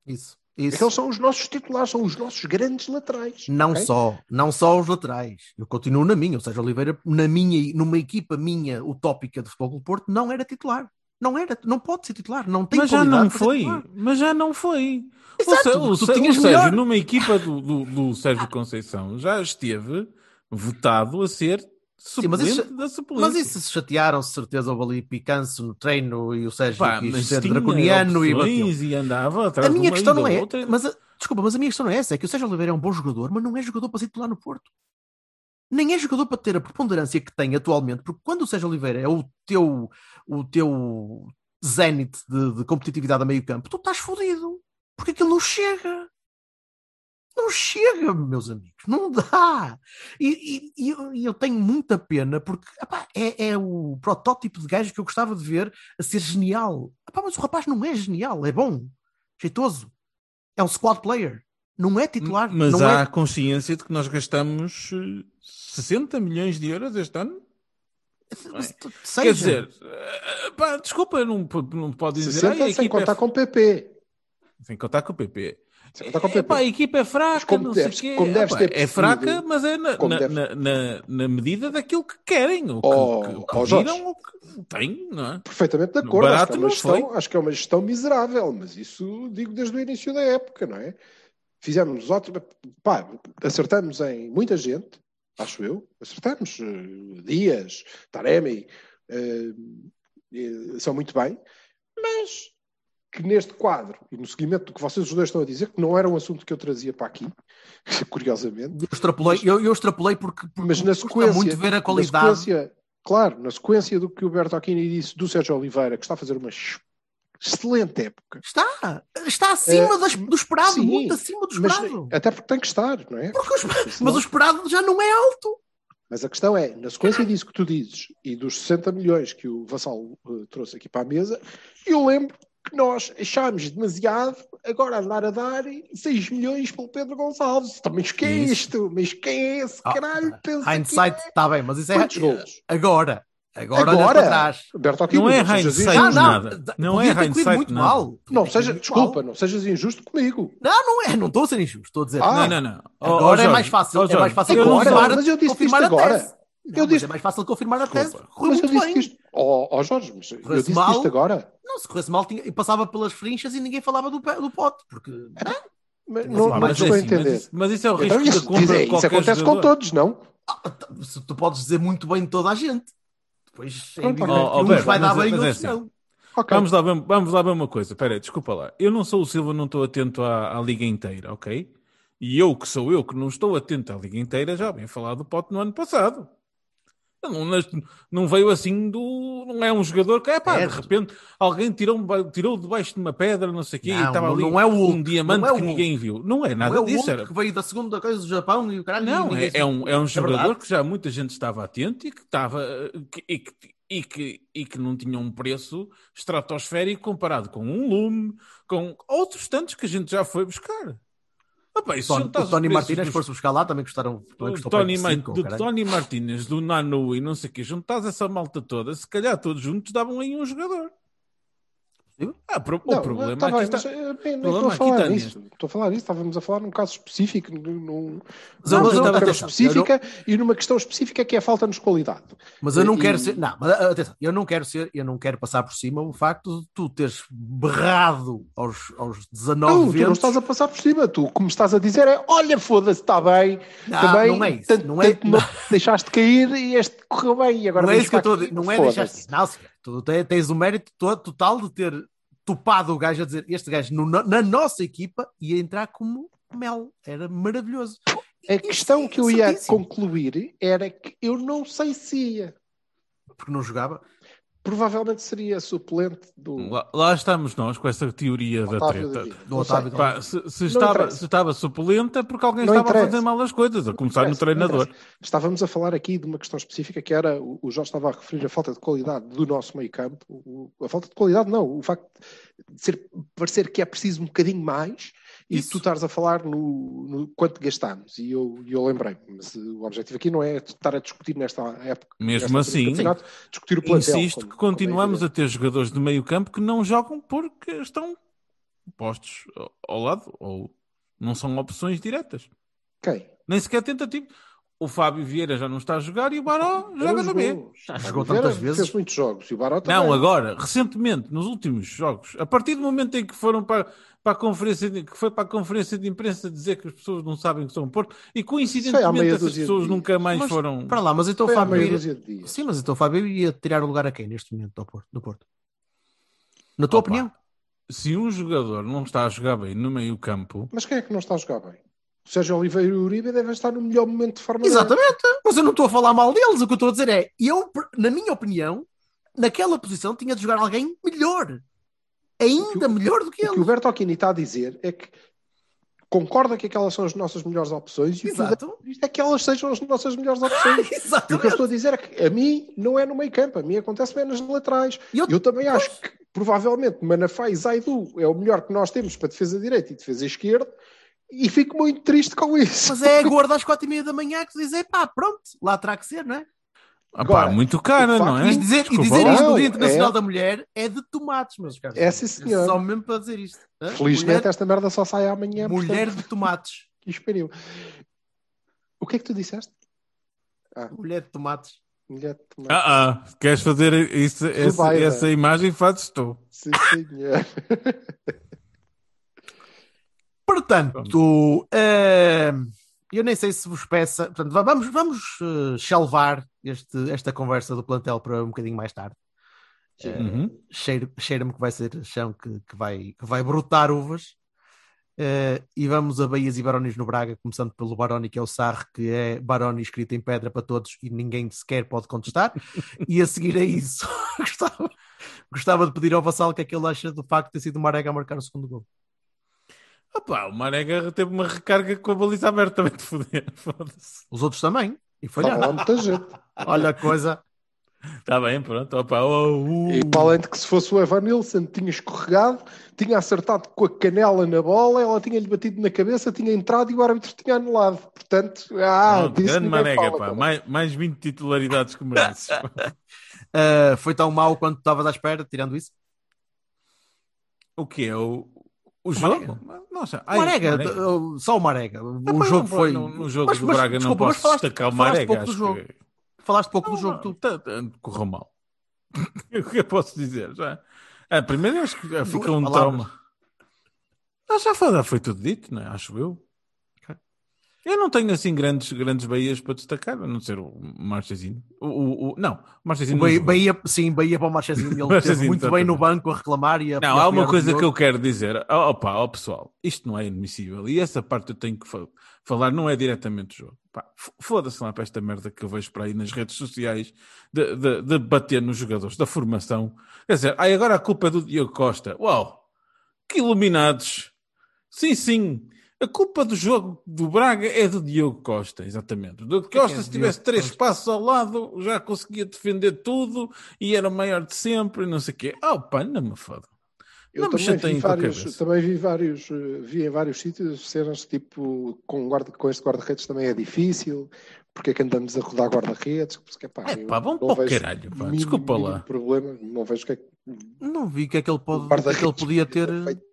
Isso. Isso. Aqueles são os nossos titulares, são os nossos grandes laterais. Não ok? só, não só os laterais. Eu continuo na minha, ou seja, Oliveira, na minha, numa equipa minha utópica de Futebol do Porto, não era titular. Não era, não pode ser titular, não tem Mas já não foi. Mas já não foi. Exato, o, o, o Sérgio, melhor. numa equipa do, do, do Sérgio Conceição, já esteve votado a ser mas suplente isso-. Mas isso se chatearam, certeza, houve ali picanço no treino e o Sérgio Pá, quis mas ser draconiano e bateu. e andava atrás A minha questão não é. outra. Mas a- desculpa, mas a minha questão não é essa. É que o Sérgio Oliveira é um bom jogador, mas não é jogador para ser titular no Porto. Nem é jogador para ter a preponderância que tem atualmente, porque quando o Sérgio Oliveira é o teu, o teu zénite de, de competitividade a meio campo, tu estás fodido. Porque aquilo não chega. Não chega, meus amigos. Não dá. E, e- eu, e eu tenho muita pena porque epá, é, é o protótipo de gajo que eu gostava de ver a ser genial. Epá, mas o rapaz não é genial, é bom, jeitoso. É um squad player. Não é titular. Mas não há é... consciência de que nós gastamos eh, 60 milhões de euros este ano? Quer dizer, eh, pá, desculpa, não, não pode dizer. 60 "Ai, a sem equipa é contar com o PP. Sem contar com o PP. Sem contar com o Epá, PP. a equipa é fraca, como não deves- sei o quê. como deves ter é fraca, mas é na, na, na, na- na medida daquilo que querem, ou que, Oh, que, que oh, viram, ou que têm, não é? Perfeitamente de acordo. Acho que, é uma gestão, acho que é uma gestão miserável, mas isso digo desde o início da época, não é? Fizemos ótimo. Pá, acertamos em muita gente, acho eu. Acertamos. eh, Dias, Taremi, eh, são muito bem, mas que neste quadro, e no seguimento do que vocês os dois estão a dizer, que não era um assunto que eu trazia para aqui, curiosamente, eu extrapolei, eu, eu extrapolei porque, porque mas na sequência, muito ver a na qualidade. sequência- claro, na sequência do que o Bertocchini disse do Sérgio Oliveira, que está a fazer uma excelente época. Está, está acima Eh, das- do esperado, sim, muito acima do Mas, esperado. até porque tem que estar, não é? Porque o Mas o esperado já não é alto. Mas a questão é, na sequência disso que tu dizes e dos 60 milhões que o Vassal eh, trouxe aqui para a mesa, eu lembro que nós achámos demasiado agora andar a dar 6 milhões pelo Pedro Gonçalves. Também que é isto? Mas quem é esse Ah, caralho? pensa Hindsight está bem, mas isso é... é Quantos golos? agora. Agora, Agora? trás. Bertocchini, Não é hindsight injusto. nada. d- Não podia é hindsight muito nada. mal. Não, seja, desculpa, mal. não sejas injusto comigo. Não, não é, não estou a ser injusto, estou a dizer. Ah, não, não, não. Agora ó, é mais fácil, ó, é mais fácil não agora, confirmar, mas eu disse confirmar isto a agora. tese. Não, Eu mas disse- é mais fácil confirmar a tese. Correu Mas eu muito disse bem. isto. Ó ó, Jorge, mas eu disse mal. isto agora. Não, se corresse mal, tinha, e passava pelas frinchas e ninguém falava do, pé- do pote. Porque Mas Mas não, não mas estou é a assim, entender. Mas isso, é o risco Então, da isso, compra isso acontece com todos, não? ah, tu podes dizer muito bem de toda a gente. Depois é evidente que uns vai dar é- bem e mas é outros assim. não. Ok. Vamos lá, vamos, vamos lá ver uma coisa. Espera desculpa lá. Eu não sou o Silva, não estou atento à, à liga inteira, ok? E eu, que sou eu, que não estou atento à liga inteira, já bem falar do Pote no ano passado. Não, não, veio assim do. Não é um jogador que, é pá, de repente alguém tirou, tirou debaixo de uma pedra, não sei o quê, e Não, estava não- ali não é o Hulk, um diamante é o que ninguém viu. Não é nada não é o disso. Hulk Era, que veio da segunda coisa do Japão e o caralho. não, é, é um, é um jogador verdade. que já muita gente estava atento e que estava que- e, que, e, que, e que não tinha um preço estratosférico comparado com um lume, com outros tantos que a gente já foi buscar. Opa, e se Tony, o Tony Martínez dos- fosse buscar lá, também custaram. Também custou Tony, Ma- cinco, do. Tony Martínez, do Nanu e não sei o quê, juntares essa malta toda, se calhar todos juntos davam aí um jogador. Ah, pro- Não, o problema tá aqui bem, está... nem problema estou a aqui falar está nisso. Estou a falar nisso, estávamos a falar num caso específico, num, Mas numa questão atenção, específica e numa questão específica que é a falta-nos qualidade. Mas eu não E- quero ser. Não, mas atenção, eu não quero ser, eu não quero passar por cima o facto de tu teres berrado aos, aos 19 Não, tu não estás a passar por cima. Tu, como estás a dizer, é olha, foda-se, está bem. Não, também, não é isso, tanto- não é- tanto não deixaste cair e este correu bem. E agora não é isso que eu estou a aqui, dizer. Não é deixar. Não, senhor, tu te- tens o mérito total de ter topado o gajo a dizer este gajo no- na nossa equipa ia entrar como mel. Era maravilhoso. A questão que eu ia concluir era que eu não sei se ia. Porque não jogava. Provavelmente seria suplente do Lá, lá estamos nós com essa teoria da Otávio treta. David. Do. Otávio Pá, se, se estava, interessa. se estava suplente é porque alguém Não estava a interessa. fazer mal as coisas, a começar no treinador. Estávamos a falar aqui de uma questão específica que era, o o Jorge estava a referir a falta de qualidade do nosso meio campo. O- A falta de qualidade não, o facto de ser, parecer que é preciso um bocadinho mais e Isso. tu estares a falar no, no quanto gastamos. E eu, eu lembrei mas eh, o objetivo aqui não é estar a discutir nesta época. Mesmo nesta assim, campeonato, discutir o plantel. Insisto como- que como é continuamos a ter jogadores de meio campo que não jogam porque estão postos ao- ao lado ou não são opções diretas. Quem? Nem sequer tentativa. O Fábio Vieira já não está a jogar e o Baró joga B. jogou. Já jogou Vieira tantas vezes. Fez muitos jogos. E o Baró também. Não, agora, recentemente, nos últimos jogos, a partir do momento em que foram para, para a conferência de, que foi para a conferência de imprensa dizer que as pessoas não sabem que são um Porto e coincidentemente meia essas pessoas nunca mais Mas, foram. Para lá, mas então o Fábio dias. Sim, mas então o Fábio ia tirar o lugar a quem neste momento do Porto? Do Porto? Na tua Opa, opinião? Se um jogador não está a jogar bem no meio campo, Mas quem é que não está a jogar bem? O Sérgio Oliveira e o Uribe devem estar no melhor momento de forma dele. Exatamente, mas eu não estou a falar mal deles. O que eu estou a dizer é, eu, na minha opinião, naquela posição tinha de jogar alguém melhor. Ainda melhor do que O que o ele. Bertolini está a dizer é que concorda que aquelas são as nossas melhores opções e o o Exato. Isto é que elas sejam as nossas melhores opções. E o que eu Exatamente. estou a dizer é que a mim não é no meio campo, a mim acontece bem nas laterais. Eu- Eu também acho que provavelmente Manafá e Zaidu é o melhor que nós temos para defesa direita e defesa esquerda e fico muito triste com isso. Mas é a gorda às quatro e meia da manhã que diz, pá, pronto, lá terá que ser, não é? ah Agora, pá, muito cara, facto não é? E dizer, e Desculpa dizer lá. isto no Não, Dia Internacional é- da Mulher é de tomates, meus caros. É, sim, senhor. Só mesmo para dizer isto. hã? Felizmente mulher, esta merda só sai amanhã. mulher portanto, de tomates. que esperiam. O que é que tu disseste? Mulher de tomates. Mulher de tomate. Ah, ah, queres fazer isso, essa, essa imagem? Fazes tu. Sim, senhor. Portanto, eh, eu nem sei se vos peça. Portanto, va- vamos, vamos eh, shelvar este, esta conversa do plantel para um bocadinho mais tarde. Eh, Uhum. cheiro- Cheira-me que vai ser chão que, que vai, que vai brotar uvas. Eh, e vamos a Bahias e Barões no Braga, começando pelo Baroni, que é o Sarre, que é Baroni escrito em pedra para todos e ninguém sequer pode contestar. e a seguir a isso, gostava, gostava de pedir ao Vassal o que é que ele acha do facto de ter sido o Marega a marcar o segundo gol. Opa, o Marega teve uma recarga com a baliza aberta também de foder. Foda-se. Os outros também. E falharam. muita gente. Olha a coisa. Está bem, pronto. Opa, oh, uh. E para além de que se fosse o Evan Nilsson tinha escorregado, tinha acertado com a canela na bola, ela tinha-lhe batido na cabeça, tinha entrado e o árbitro tinha anulado. Portanto, ah, disso grande Marega, fala. Mais, mais 20 titularidades que mereces. Uh, foi tão mau quanto estavas à espera, tirando isso? o que é? O, o Marega. jogo? Nossa, O ai, Marega, Marega. só o Marega. O Ah, mas jogo não foi. No, no jogo Mas- do mas, Braga não desculpa, mas posso falaste- destacar o falaste Marega. pouco do jogo. que- Falaste pouco do Não, jogo, não, tu. tá- tá- correu mal. o que eu posso dizer? Já? Ah, primeiro acho que já fica um trauma. Ah, já foi, já foi tudo dito, não é? acho eu. Eu não tenho assim grandes, grandes baías para destacar, a não ser o Marchezinho. O, o, o- não, o Marchezinho O não Bahia. Bahia, sim, Bahia para o Marchezinho. Ele esteve muito bem no banco a reclamar e a Não, há uma coisa que eu quero dizer. Ó opa, ó pessoal, isto não é admissível. E essa parte eu tenho que fa- falar, não é diretamente o jogo. Foda-se lá para esta merda que eu vejo para aí nas redes sociais de, de, de bater nos jogadores da formação. Quer dizer, ai, agora a culpa é do Diogo Costa. Uau! Que iluminados! Sim, sim. A culpa do jogo do Braga é do Diogo Costa, exatamente. O Diogo é Costa, é se tivesse três Costa? passos ao lado, já conseguia defender tudo e era o maior de sempre não sei o quê. Oh, pá, não me foda. Eu Não também vi, vários, também vi vários, vi em vários sítios cenas tipo com, guarda, com este guarda-redes também é difícil, porque é que andamos a rodar guarda-redes? Porque, pá, É pá, não para o caralho, pá. mínimo- Desculpa lá. mínimo problema, não vejo o que é que Não vi o que é que ele, pode, o o que é que ele podia ter. podia ter feito.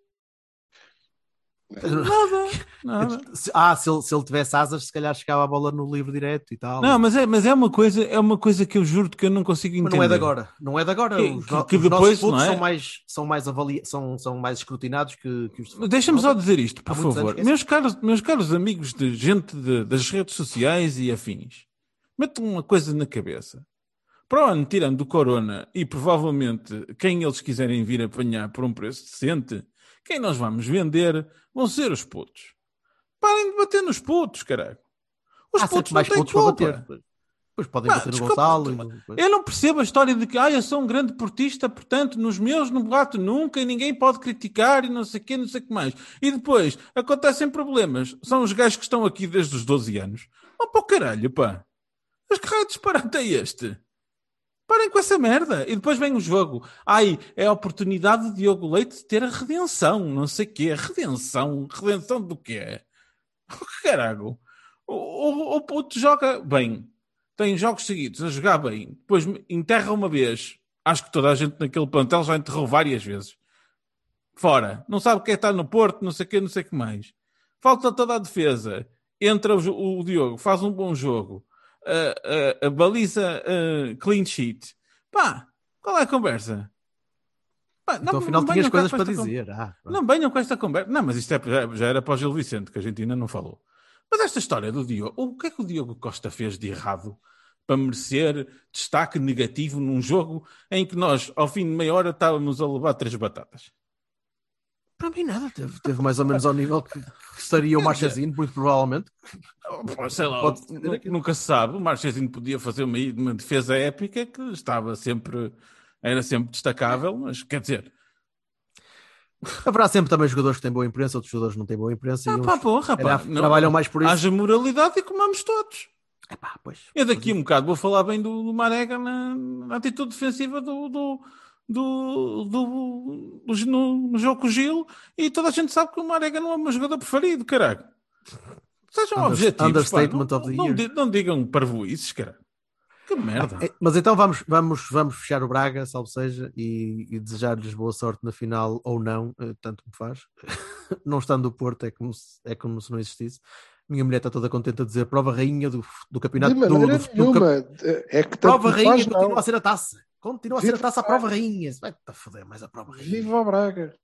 Nada, nada. Ah, se ele, se ele tivesse asas, se calhar chegava a bola no livro direto e tal. Não, mas é, mas é uma coisa, é uma coisa que eu juro que eu não consigo Mas entender. não é de agora, não é de agora. Que- os, que- que os depois, não é? são mais, são mais avalia... são, são mais escrutinados que, que os Mas Deixa-me só dizer isto, por Há favor. é Meus caros, meus caros amigos de gente de- das redes sociais e afins, metam uma coisa na cabeça. Para o ano, tirando do Corona e provavelmente quem eles quiserem vir apanhar por um preço decente, quem nós vamos vender vão ser os putos. Parem de bater nos putos, caralho. Os Há putos não mais têm putos para culpa. bater. Depois podem Pá, bater no desculpa, Gonçalo. e no- Eu não percebo a história de que ah, eu sou um grande portista, portanto, nos meus não bato nunca e ninguém pode criticar e não sei o quê, não sei o que mais. E depois acontecem problemas. São os gajos que estão aqui desde os 12 anos. Oh, pô, caralho, pá. Mas que raio de disparate é este? Parem com essa merda. E depois vem o jogo. Ai, é a oportunidade de Diogo Leite ter a redenção, não sei o quê. Redenção? Redenção do quê? Oh, que caralho. O, o, o puto joga bem. Tem jogos seguidos a jogar bem. Depois enterra uma vez. Acho que toda a gente naquele plantel já enterrou várias vezes. Fora. Não sabe quem está no Porto, não sei o quê, não sei o que mais. Falta toda a defesa. Entra o, o Diogo, faz um bom jogo. A, a- a baliza a clean sheet. Pá, qual é a conversa? Pá, Então, afinal, venham tinhas cá coisas com para dizer. Ah, pronto. não venham com esta conversa. Não, mas isto é- já, já era para o Gil Vicente, que a gente ainda não falou. Mas esta história do Diogo, o que é que o Diogo Costa fez de errado para merecer destaque negativo num jogo em que nós, ao fim de meia hora, estávamos a levar três batatas? Para mim, nada. Teve, teve mais ou menos ao nível que, que estaria o Marchesino, muito provavelmente. Sei lá, dizer aquilo. nunca se sabe. O Marchezinho podia fazer uma, uma defesa épica que estava sempre, era sempre destacável, mas quer dizer, Haverá sempre também jogadores que têm boa imprensa, outros jogadores que não têm boa imprensa. ah, e pá, porra, pá, não- trabalham mais por isso. haja moralidade e comamos todos. Epá, pois. Eu daqui a um bocado vou falar bem do, do Marega na, na atitude defensiva do, do, do, do- do- no, no jogo com o Gil e toda a gente sabe que o Marega não é o meu jogador preferido, caralho. Sejam Under- objetivos, pá. understatement Não, of the não, year. não digam parvoices, caralho. Que merda. É, Mas então vamos, vamos, vamos fechar o Braga, salvo seja, e, e desejar-lhes boa sorte na final ou não, eh, tanto me faz. não estando o Porto é como, se, é como se não existisse. Minha mulher está toda contente a dizer prova rainha do, do campeonato De do, do- do nenhuma. É que prova rainha faz, continua não. a ser a taça. Continua a ser a taça Braga. prova rainha. Vai-te a foder mais a prova rainha. Viva o Braga.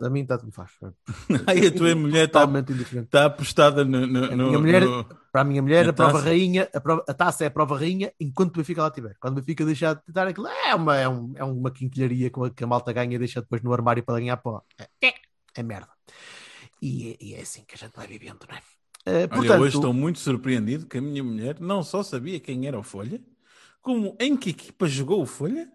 A mim tanto me faz. Aí a tua mulher está tá apostada no. no, A no- minha mulher- no- Para a minha mulher, A a prova taça. rainha, a, prova- a taça é a prova rainha enquanto o Benfica lá estiver. Quando o Benfica deixar de dar aquilo, é uma, é, um- é uma quinquilharia com a, que a malta ganha e deixa depois no armário para ganhar pó. É, é merda. E, é- e é assim que a gente vai vivendo, não é? Eh, Olha, portanto, hoje estou muito surpreendido que a minha mulher não só sabia quem era o Folha, como em que equipa jogou o Folha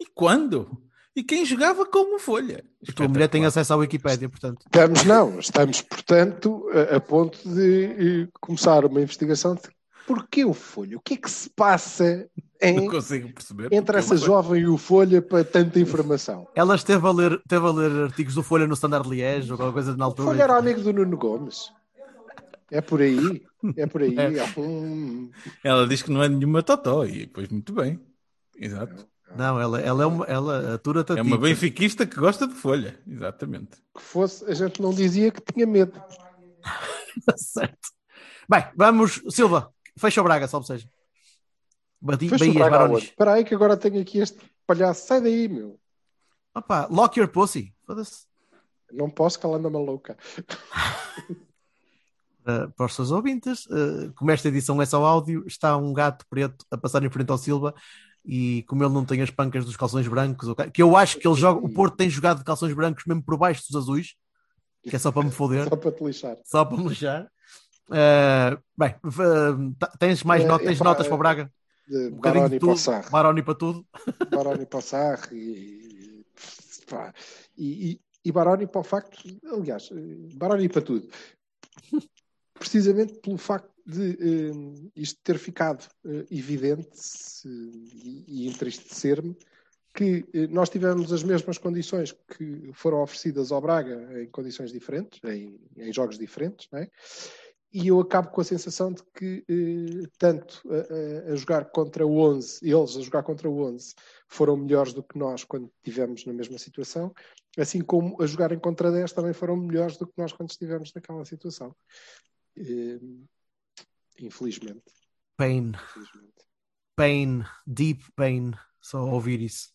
e quando. E quem jogava com o Folha. a tua mulher tem acesso à Wikipédia, portanto. Estamos, não, estamos, portanto, a, a ponto de eh, começar uma investigação de porquê o Folha? O que é que se passa Não em, consigo perceber. entre é essa jovem e o Folha para tanta informação? Ela esteve a ler, esteve a ler artigos do Folha no Standard Liège ou qualquer coisa na O altura. Folha era amigo do Nuno Gomes. É por aí. É por aí. É. Ela diz que não é nenhuma totó e depois muito bem. Exato. Não, ela, ela é uma. Ela atura É uma benfiquista que gosta de folha. Exatamente. que fosse, a gente não dizia que tinha medo. certo. Bem, vamos. Silva, fecha o Braga, salve seja. Bati, Fecha o Braga Barões. Espera aí que agora tenho aqui este palhaço. Sai daí, meu. Opa, lock your pussy. Foda-se. Não posso que ela anda maluca. Uh, para os seus ouvintes, uh, como esta edição é só áudio, está um gato preto a passar em frente ao Silva e como ele não tem as pancas dos calções brancos, que eu acho que ele joga, o Porto tem jogado de calções brancos mesmo por baixo dos azuis, que é só para me foder, Só para te lixar. só para me lixar. Uh, bem, tens mais notas, tens notas para o Braga? De Um Baroni para o tudo, Sarre. Baroni para tudo. Baroni para o Sarre e, e, e, e Baroni para o facto, aliás, eh, Baroni para tudo. Precisamente pelo facto de eh, isto ter ficado eh, evidente eh, e, e entristecer-me que eh, nós tivemos as mesmas condições que foram oferecidas ao Braga em condições diferentes, em, em jogos diferentes, é? e eu acabo com a sensação de que tanto a, a- a jogar contra o 11, eles a jogar contra o 11 foram melhores do que nós quando estivemos na mesma situação, assim como a jogarem contra 10 também foram melhores do que nós quando estivemos naquela situação. Eh, infelizmente. Pain, infelizmente. pain, deep pain, só ouvir isso.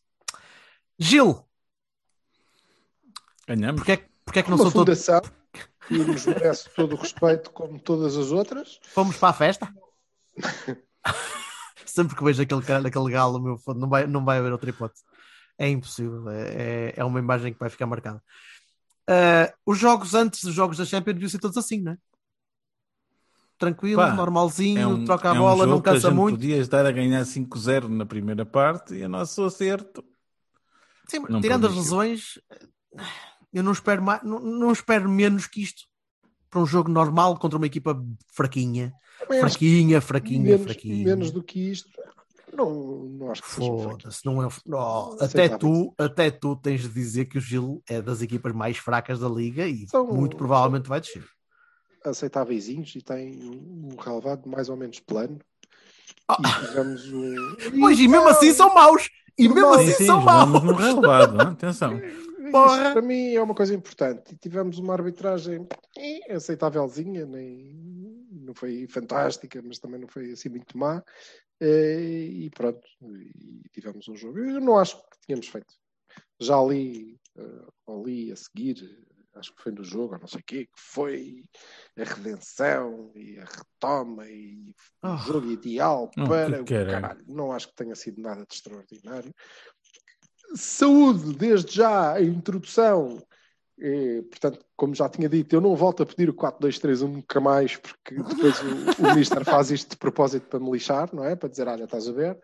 Gil, Ganhamos. porque é, que- porque é que não Uma todos. fundação que nos merece todo o respeito como todas as outras. Fomos para a festa? Sempre que vejo aquele, cara- aquele galo, meu, não vai, não vai haver outra hipótese. É impossível. É, é- é uma imagem que vai ficar marcada. Ah, os jogos antes dos jogos da Champions deviam ser todos assim, não é? Tranquilo, Pá, normalzinho, É um, troca a é um bola, jogo não que a cansa gente muito. Podia estar a ganhar 5-0 na primeira parte e o nosso acerto. Sim, não tirando as lesões, eu não espero, mais, não, não espero menos que isto para um jogo normal contra uma equipa fraquinha. Também Fraquinha, fraquinha, menos, fraquinha. menos do que isto, não, não acho que Foda-se, não é. não, até, tu, até tu tens de dizer que o Gil é das equipas mais fracas da liga e São- muito provavelmente vai descer. Aceitáveis e tem um relevado mais ou menos plano. Ah. E tivemos um. Pois, e mesmo assim são maus! E mesmo assim Sim, são maus! no relevado, hein? atenção. Porra. para mim é uma coisa importante. E tivemos uma arbitragem eh, aceitávelzinha, nem, não foi fantástica, mas também não foi assim muito má. Eh, E pronto, e tivemos um jogo. Eu não acho que tínhamos feito. Já ali, eh, ali a seguir, acho que foi no jogo, ou não sei o quê, que foi a redenção e a retoma e o Ah. jogo ideal para o caralho. Não acho que tenha sido nada de extraordinário. Saúde, desde já, a introdução. Eh, portanto, como já tinha dito, eu não volto a pedir o 4-2-3-1 nunca mais, porque depois o, o Mister faz isto de propósito para me lixar, não é? Para dizer, olha, estás a ver.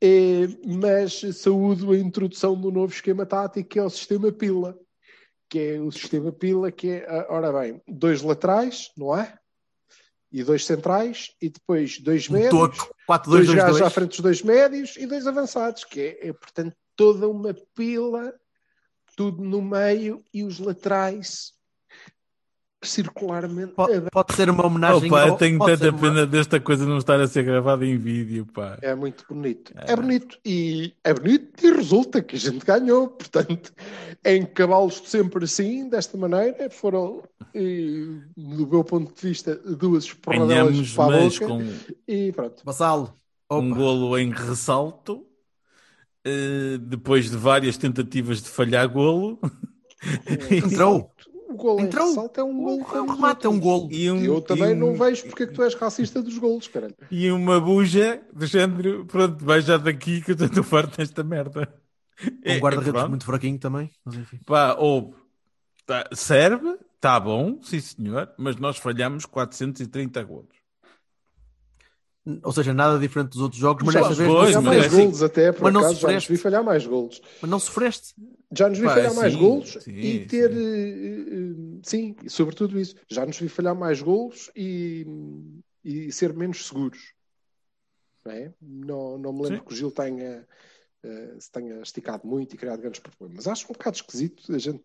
Eh, mas saúde a introdução do novo esquema tático, que é o sistema pila. Que é o sistema pila, que é, ah, ora bem, dois laterais, não é? E dois centrais, e depois dois Um médios toco, 4-2-2-2. dois gajos à frente dos dois médios e dois avançados, que é, é, portanto toda uma pila, tudo no meio e os laterais circularmente. Pode, pode ser uma homenagem. Oh, pá, eu ao- tenho pode tanta uma- pena desta coisa não estar a ser gravada em vídeo, pá. É muito bonito. É bonito e é bonito e resulta que a gente ganhou. Portanto, em cavalos sempre assim, desta maneira, foram, eh, do meu ponto de vista, duas esporradelas para a boca com e pronto. Vassalo. um golo em ressalto. eh, depois de várias tentativas de falhar golo. Entrou. O gol Entrou. em ressalto é um gol. Um como os remate é um golo. E, um, Eu também e um- não vejo porque é que tu és racista dos golos, caralho. E uma buja do género, pronto, vai já daqui que eu estou farto desta merda. É, Um guarda-redes pronto. muito fraquinho também. Mas enfim. Pá, ou tá, serve, está bom, sim senhor, mas nós falhamos 430 golos. Ou seja, nada diferente dos outros jogos, mas desta vez mas é assim. golos até, por Mas não acaso, sofreste. vi falhar mais golos. Mas não sofreste. Já nos vi Pá, falhar mais sim, golos sim, e sim. ter. eh, eh, Sim, sobretudo isso. Já nos vi falhar mais golos e, e ser menos seguros. Não, é? não, não me lembro Sim. que o Gil tenha, eh, se tenha esticado muito e criado grandes problemas. Acho um bocado esquisito a gente,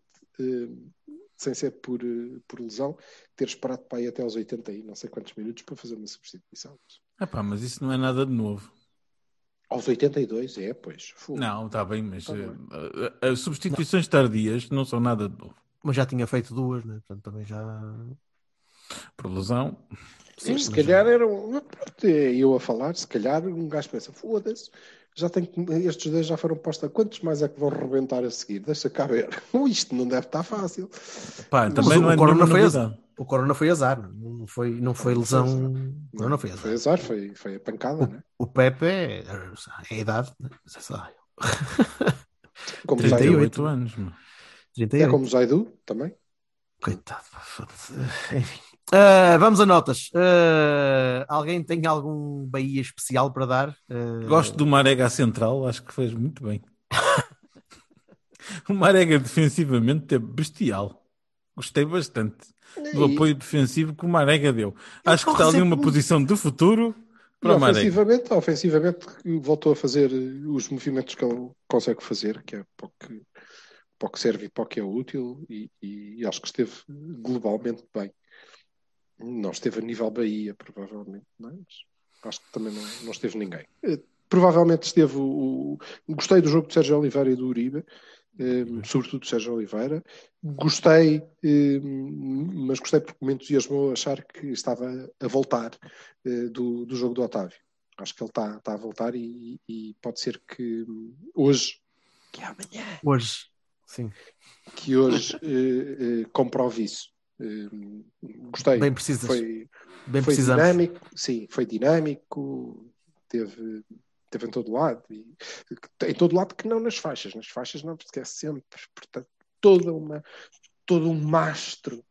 sem ser por, por lesão, ter esperado para ir até aos 80 e não sei quantos minutos para fazer uma substituição. Ah pá, mas isso não é nada de novo. Aos 82, é, pois. Fogo. Não, está bem, mas Tá bem. eh, eh, as substituições tardias não são nada de novo. Mas já tinha feito duas, né? Portanto, também já. Por lesão, Sim, Mas se mas- calhar era um. pronto, é Eu a falar, se calhar um gajo pensa, foda-se, já tem que. Estes dois já foram postos. Quantos mais é que vão rebentar a seguir? Deixa cá ver. Isto não deve estar fácil. pá, também o não é Corona foi novidade. O Corona foi azar, não foi, não foi lesão. O Corona foi Foi azar. azar, foi, foi a pancada, né? O Pepe é, é a idade, né? Sei lá, Como o 38. Zaidu. 38 anos, meu. É 38. como o Zaidu também. Coitado. Enfim. Ah, vamos a notas. Ah, alguém tem algum Bahia especial para dar? Ah, Gosto do Marega central, acho que fez muito bem. o Marega defensivamente é bestial. Gostei bastante do E- apoio defensivo que o Marega deu. Acho que está ali uma muito. posição de futuro E para o Marega. ofensivamente, ofensivamente, voltou a fazer eh, os movimentos que ele consegue fazer, que é para o que, para o que serve e para o que é útil, e, e acho que esteve globalmente bem. Não esteve a nível Bahia, provavelmente, é? mas acho que também não, não esteve ninguém. Eh, Provavelmente esteve o, o- Gostei do jogo de Sérgio Oliveira e do Uribe, sobretudo do Sérgio Oliveira. Gostei, eh, mas gostei porque me entusiasmou a achar que estava a voltar eh, do, do jogo do Otávio. Acho que ele está, está a voltar e, e pode ser que hum, hoje, que é amanhã, Hoje, sim, que hoje eh, eh, comprove isso. Eh, gostei. bem precisas. Foi, bem foi dinâmico, sim, foi dinâmico, teve, teve em todo lado, e, em todo lado que não nas faixas, nas faixas não, porque é sempre, portanto, toda uma, todo um mastro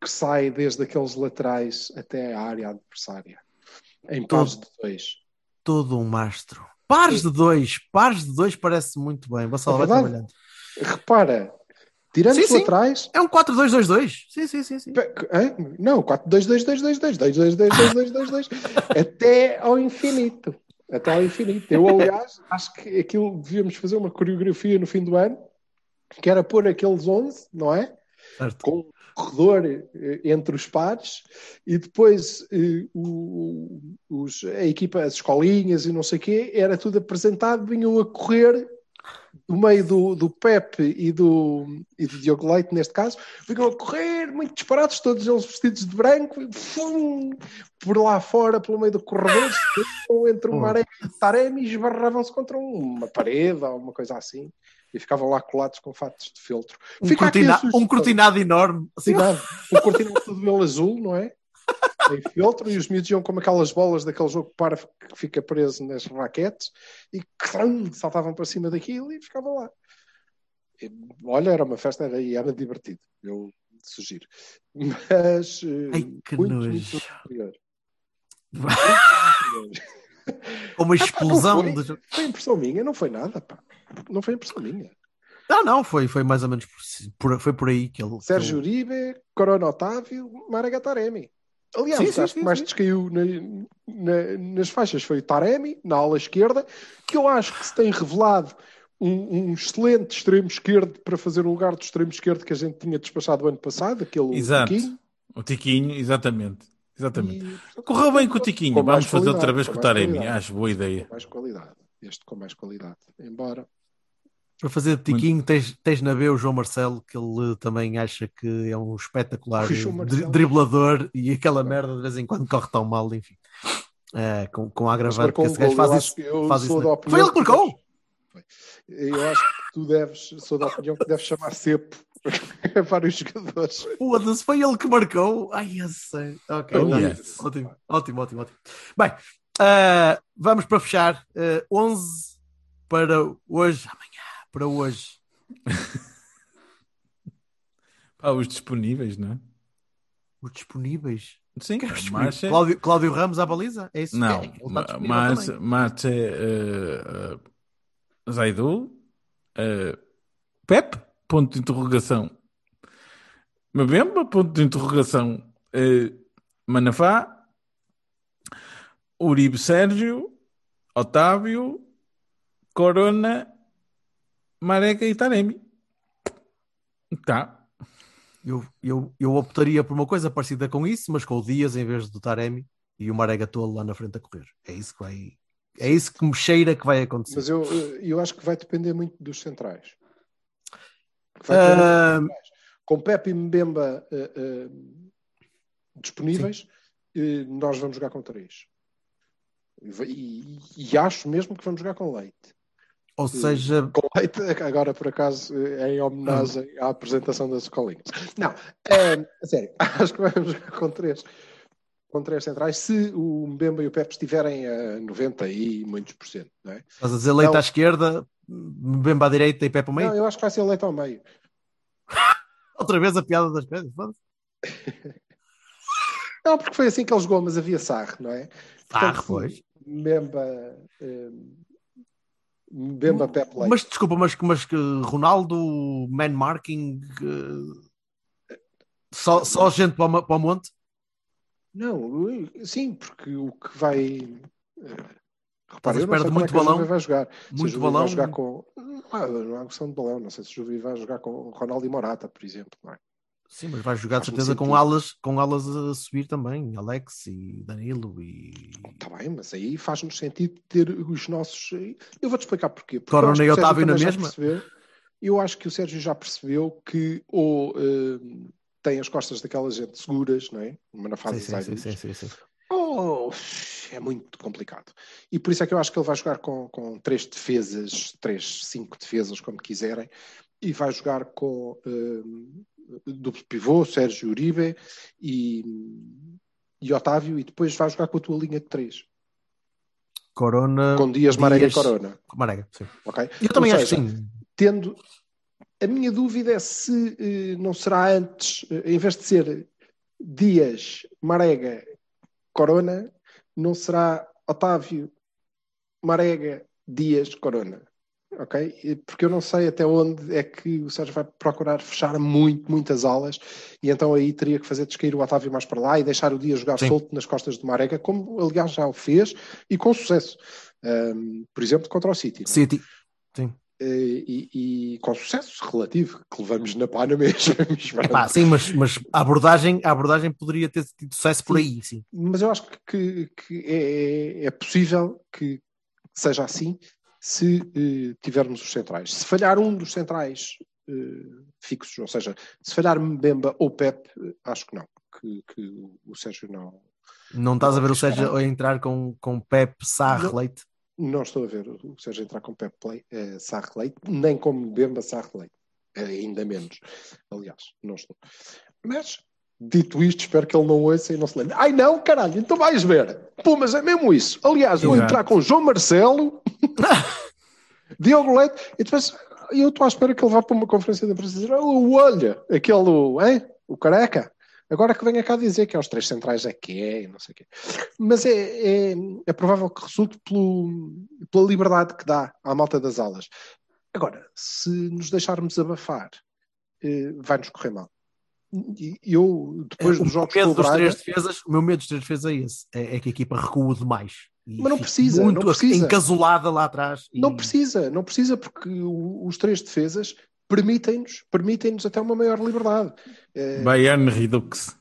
que sai desde aqueles laterais até a área adversária. Em pares de dois. Todo um mastro. Pares de dois, pares de dois parece muito bem. É vai trabalhando. Repara, tirando Sim, os laterais. É um 4-2-2-2. Sim, sim, sim, sim. hã? Não, 4, 2, 2, 2, 2, 2, 2, 2, 2, 2, 2, 2, 2, até ao infinito. Até ao infinito. Eu, aliás, acho que aquilo devíamos fazer uma coreografia no fim do ano, que era pôr aqueles 11, não é? Certo. com corredor eh, entre os pares e depois eh, o- os- a equipa, as escolinhas e não sei o quê, era tudo apresentado, vinham a correr no meio do, do Pepe e do, e do Diogo Leite, neste caso, vinham a correr muito disparados, todos eles vestidos de branco, e, fum, por lá fora, pelo meio do corredor, entre uma areia e Taremi e esbarravam-se contra uma parede ou uma coisa assim. E ficavam lá colados com fatos de feltro. Um, cortina- um cortinado enorme. Assim. Um cortinado todo ele azul, não é? Em feltro, e os miúdos iam como aquelas bolas daquele jogo para que fica preso nas raquetes e crum, saltavam para cima daquilo e ficavam lá. E, olha, era uma festa era, e era divertido. Eu sugiro. Mas eh, Ai, que muito, nojo. muito uma Ah, explosão não de. foi, foi impressão minha, não foi nada, pá. Não foi impressão minha. Não, não, foi, foi mais ou menos por, por- foi por aí que ele. Sérgio que ele- Uribe, Corona Otávio, Taremi. Aliás, Sim, o sim, que mais sim. descaiu na- na- nas faixas foi o Taremi, na ala esquerda, que eu acho que se tem revelado um, um excelente extremo esquerdo para fazer o lugar do extremo esquerdo que a gente tinha despachado o ano passado, aquele Exato. Tiquinho. O Tiquinho, exatamente. Exatamente. E, Correu bem com o Tiquinho. com Vamos fazer outra vez com com o Taremi. Acho boa ideia. Com mais qualidade. Este com mais qualidade. Embora. Para fazer de tiquinho, tens, tens na B o João Marcelo, que ele também acha que é um espetacular dri- driblador e aquela merda de vez em quando corre tão mal, enfim. É, com, com a agravante que esse gajo faz isso. faz na- Foi ele que marcou! Eu acho que tu deves, sou da opinião que deves chamar cepo a vários jogadores. Foda-se, foi ele que marcou. Ai, eu sei. Ok, Oh, tá. yes. ótimo, ótimo, ótimo, ótimo. Bem, ah, vamos para fechar. Ah, 11 para hoje, amanhã, para hoje. Pá, os disponíveis, não é? Os disponíveis. Sim, é Marcha. disponíveis? Cláudio, Cláudio Ramos à baliza? É isso? Não, É, ele está Ma- disponível Marcha, também. Marcha eh, eh, Zaidu, eh, Pep, ponto de interrogação. Mabemba, ponto de interrogação. eh, Manafá, Uribe Sérgio, Otávio, Corona, Marega e Taremi. Tá. Eu, eu, eu optaria por uma coisa parecida com isso, mas com o Dias em vez do Taremi e o Marega Tolo lá na frente a correr. É isso que vai. É isso que me cheira que vai acontecer. Mas eu, eu acho que vai depender muito dos centrais. Vai dos centrais. Com Pepe e Mbemba eh, eh, disponíveis, eh, nós vamos jogar com três. E, e acho mesmo que vamos jogar com leite. Ou seja, Com leite, agora por acaso, eh, em homenagem à apresentação das escolinhas. Não, eh, a sério, acho que vamos com três. Com três centrais, se o Mbemba e o Pepe estiverem a 90 e muitos por cento, não é? estás a dizer leite Não. à esquerda, Mbemba à direita e Pepe ao meio. Não, eu acho que vai ser leite ao meio. Outra vez a piada das pedras. foda-se. Não, porque foi assim que ele jogou, mas havia Sarre, não é? Sarre, pois. Mbemba, eh, Mbemba Pepe Leite. Mas desculpa, mas, mas que Ronaldo, man marking, eh, só, só gente para o, para o monte? Não, sim, porque o que vai. eh, Repara, eu não espera sei de como muito é balão? Vai jogar. Muito balão? vai jogar com. Ah, não há questão de balão, não sei se o Juve vai jogar com Ronaldo e Morata, por exemplo. Não é? Sim, mas vai jogar de certeza com alas, com alas a subir também. Alex e Danilo e. Está bem, mas aí faz-nos sentido ter os nossos. Eu vou-te explicar porquê. Porque Corona e Otávio na mesma? percebeu- Eu acho que o Sérgio já percebeu que ou eh, tem as costas daquela gente seguras, não é? Numa fase Sim, sim, sim, sim, sim. Oh, é muito complicado. E por isso é que eu acho que ele vai jogar com, com três defesas, três, cinco defesas, como quiserem, e vai jogar com hum, duplo pivô, Sérgio Uribe e, e Otávio, e depois vai jogar com a tua linha de três, Corona. com Dias, Marega e Corona. Marega, sim. ok? Eu também Ou acho que seja, sim. Tendo. A minha dúvida é se eh, não será antes, eh, em vez de ser Dias, Marega, Corona, não será Otávio, Marega, Dias, Corona. Ok? Porque eu não sei até onde é que o Sérgio vai procurar fechar muito, muitas alas, e então aí teria que fazer descair o Otávio mais para lá e deixar o Dias jogar Sim. solto nas costas de Marega, como aliás já o fez e com sucesso. Ahm, por exemplo, contra o City. é? City. Eh, e, e com sucesso relativo, que levamos na pá na mesma. Sim, mas, mas a, abordagem, a abordagem poderia ter tido sucesso por aí, sim. Mas eu acho que, que é, é possível que seja assim se eh, tivermos os centrais. Se falhar um dos centrais eh, fixos, ou seja, se falhar Mbemba ou Pep, eh, acho que não. Que, que o- Sérgio não. Não estás a ver o Sérgio a entrar com, com Pep, Sarre, Não. Leite? Não estou a ver o Sérgio entrar com Pep Play, eh, Sarre Leite, nem com Mbemba Sarre Leite. Ainda menos. Aliás, não estou. Mas, dito isto, espero que ele não ouça e não se lembre. Ai não, caralho, então vais ver. Pô, mas é mesmo isso. Aliás, vou Exato. entrar com João Marcelo, Diogo Leite, e depois eu estou à espera que ele vá para uma conferência de imprensa e dizer: "Oh, olha, aquele, hein? o careca. Agora que venha cá dizer que é os três centrais é que é, e não sei o quê. Mas é, é, é provável que resulte pelo, pela liberdade que dá à malta das alas. Agora, se nos deixarmos abafar, eh, vai-nos correr mal. E eu, depois o dos jogos medo o dos Braga, três defesas, o meu medo dos três defesas é esse: é, é que a equipa recua demais. Mas não precisa, muito não precisa. encasulada lá atrás. e- Não precisa, não precisa, porque os três defesas permitem-nos permitem-nos até uma maior liberdade. Eh, Bayern Redux.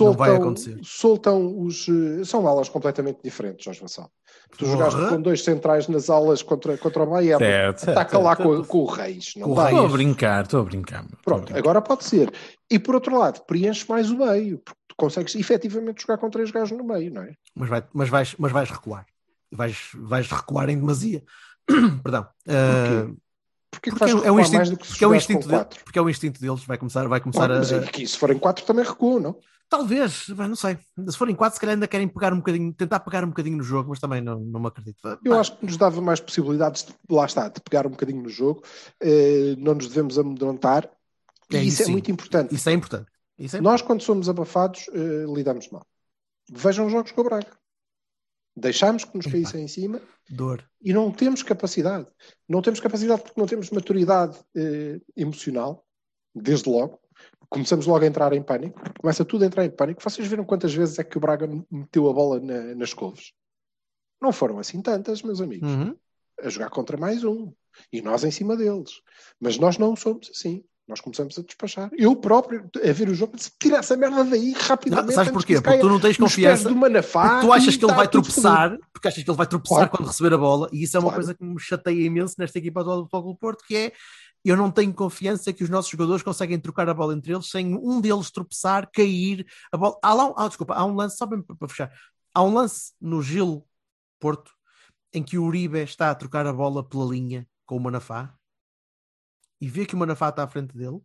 Não vai soltam, acontecer. soltam os. eh, São alas completamente diferentes, Jorge Vassal. Tu Porra. jogaste com dois centrais nas alas contra, contra o Bayern. Certo, certo, Ataca lá certo. com, com o Reis. Não. Estou a brincar, estou a brincar. estou a Pronto, brincar. agora pode ser. E por outro lado, preenches mais o meio, consegues efetivamente jogar com três gajos no meio, não é? Mas, vai, mas, vais, mas vais recuar. Vais, vais recuar em demasia. Perdão. Ah, Porquê porque vais é, é recuar um instinto, porque é com instinto dele, porque é o instinto deles, vai começar, vai começar Olha, a. mas é que se forem quatro também recuam, não? Talvez, bem, não sei. Se forem quatro, se calhar ainda querem pegar um bocadinho, tentar pegar um bocadinho no jogo, mas também não, não me acredito. Eu acho que nos dava mais possibilidades, de, lá está, de pegar um bocadinho no jogo. Eh, não nos devemos amedrontar. E É, isso isso é sim. muito importante. Isso é importante. É Nós, quando somos abafados, eh, lidamos mal. Vejam os jogos com o Braga. Deixámos que nos caíssem em cima dor. e não temos capacidade. Não temos capacidade porque não temos maturidade eh, emocional, desde logo. Começamos logo a entrar em pânico. Começa tudo a entrar em pânico. Vocês viram quantas vezes é que o Braga meteu a bola na- nas couves? Não foram assim tantas, meus amigos. Uhum. A jogar contra mais um. E nós em cima deles. Mas nós não somos assim. Nós começamos a despachar. Eu próprio, a ver o jogo, disse, tira essa merda daí rapidamente. Não, sabes porquê? Porque tu não tens confiança. do Manafá tu achas que ele está vai tudo tropeçar, porque achas que ele vai tropeçar Claro. quando receber a bola, e isso é uma Claro. coisa que me chateia imenso nesta equipa atual do Futebol do Porto, que é eu não tenho confiança que os nossos jogadores conseguem trocar a bola entre eles sem um deles tropeçar, cair, a bola. Há lá, ah, desculpa, há um lance, só para, para fechar, há um lance no Gil Porto em que o Uribe está a trocar a bola pela linha com o Manafá e vê que o Manafá está à frente dele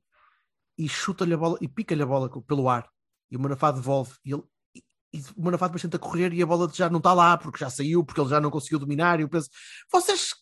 e chuta-lhe a bola e pica-lhe a bola pelo ar. E o Manafá devolve e, ele, e, e o Manafá depois tenta correr e a bola já não está lá porque já saiu, porque ele já não conseguiu dominar e eu penso, vocês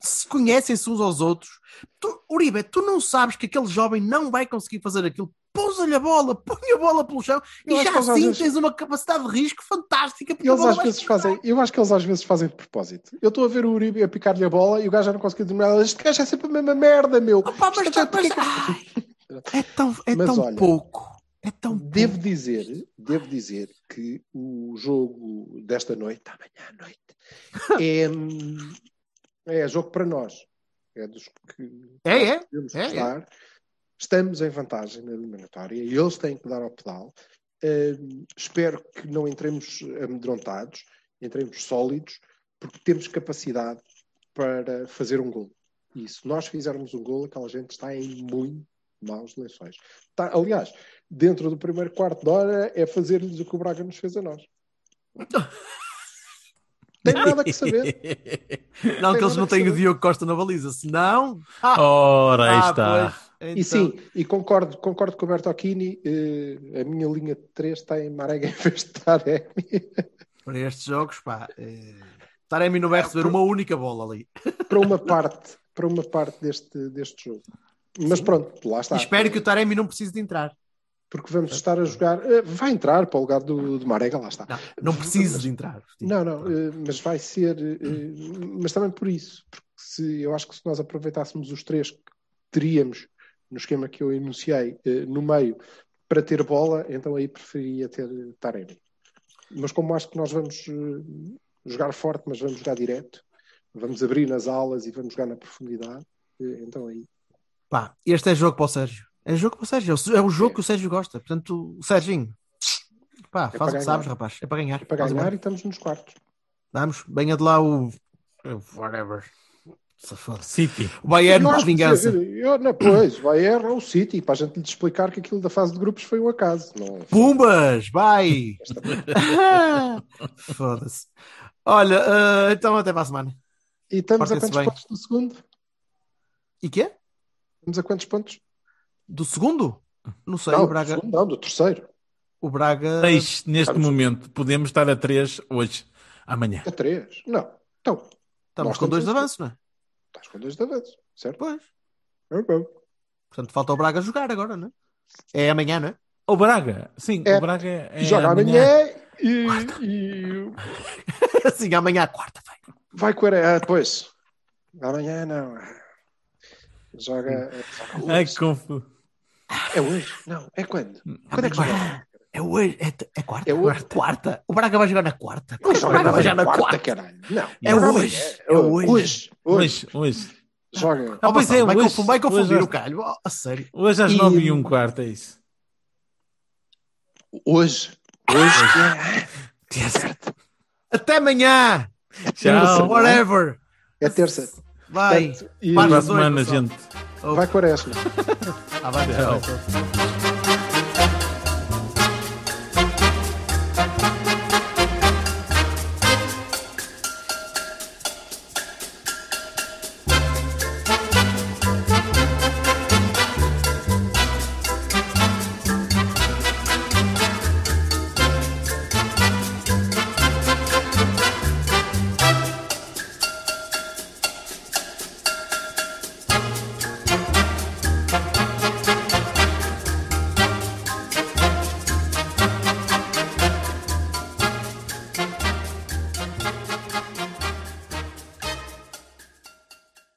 se conhecem-se uns aos outros. Tu, Uribe, tu não sabes que aquele jovem não vai conseguir fazer aquilo pousa-lhe a bola, põe a bola pelo chão Eu e já assim vezes- tens uma capacidade de risco fantástica Eles às vezes fazem, eu acho que eles às vezes fazem de propósito. Eu estou a ver o Uribe a picar-lhe a bola e o gajo já não conseguiu dominar. Este gajo é sempre a mesma merda, meu. Opa, mas, Isto é- mas- porque é ai, é tão, é Mas tão olha, pouco. É tão Devo pouco. dizer, devo dizer que o jogo desta noite, amanhã à noite, é, é jogo para nós. É dos que É, é. podemos É, é. Estamos em vantagem na eliminatória e eles têm que dar ao pedal. Hum, espero que não entremos amedrontados, entremos sólidos, porque temos capacidade para fazer um gol. E se nós fizermos um gol, aquela gente está em muito maus lençóis. Tá, aliás, dentro do primeiro quarto de hora é fazer-lhes o que o Braga nos fez a nós. Tem nada que saber. Não, Tem que eles não têm o. Diogo Costa na baliza, senão. Ah, Ora, aí ah, está. pois. E Então, sim, e concordo, concordo com o Bertocchini, eh, a minha linha de 3 está em Marega em vez de Taremi. Para estes jogos, pá. Eh, Taremi não vai receber uma única bola ali. para uma parte, para uma parte deste, deste jogo. Mas pronto, lá está. E espero que o Taremi não precise de entrar. porque vamos estar a jogar. eh, Vai entrar para o lugar do, do Marega, lá está. Não, não preciso de entrar. Não, não, mas vai ser. Mas também por isso, porque se, eu acho que se nós aproveitássemos os três que teríamos no esquema que eu enunciei eh, no meio para ter bola, então aí preferiria ter Taremi. Mas como acho que nós vamos eh, jogar forte, mas vamos jogar direto, vamos abrir nas alas e vamos jogar na profundidade, eh, então aí. Pá, este é jogo para o Sérgio. É jogo para o Sérgio. É o jogo que o Sérgio gosta. Portanto, Serginho, pá, É faz o que sabes, ganhar. rapaz. É para ganhar. É para ganhar e estamos nos quartos. Vamos, venha de lá o. Whatever. Safado. City. O Bayern para vingança. Eu, não, pois, vai errar o City, para a gente lhe explicar que aquilo da fase de grupos foi um acaso. Não, Pumbas, vai! Foda-se. Olha, ah, então até para a semana. E estamos a quantos bem. pontos do segundo? E quê? Estamos a quantos pontos? Do segundo? Não sei, não, o Braga. do segundo, não, do terceiro. O Braga. Seis neste momento. Podemos estar a três hoje. Amanhã. A três. Não. Então, Estamos com dois de estamos- avanço, não é? Estás com dois de avanço, certo? Pois. Ok. Portanto, falta o Braga jogar agora, não é? É amanhã, não é? O Braga. Sim, É. o Braga é. Joga amanhã e, e Sim, amanhã, quarta-feira. vai com a... Ah, pois. Amanhã não. Joga. hoje. confuso. É hoje? Não. É quando? Quando é que joga? É hoje, é, é quarta. É hoje. Quarta. O Braga vai jogar na quarta. Não o joga Braga vai jogar na quarta, quarta. caralho. Não. É hoje. É hoje. Hoje. Hoje. Hoje. Joga. Ah, pois é, vai, hoje. confundir, vai confundir Hoje- o calho. Oh, a sério. Hoje às nove e um quarto, é isso. Hoje. Hoje. é certo. Até amanhã. Tchau. Whatever. É terça. Vai. Portanto, e- Para a semana, gente. Vai quaresma. Ah, vai, Tchau. tchau.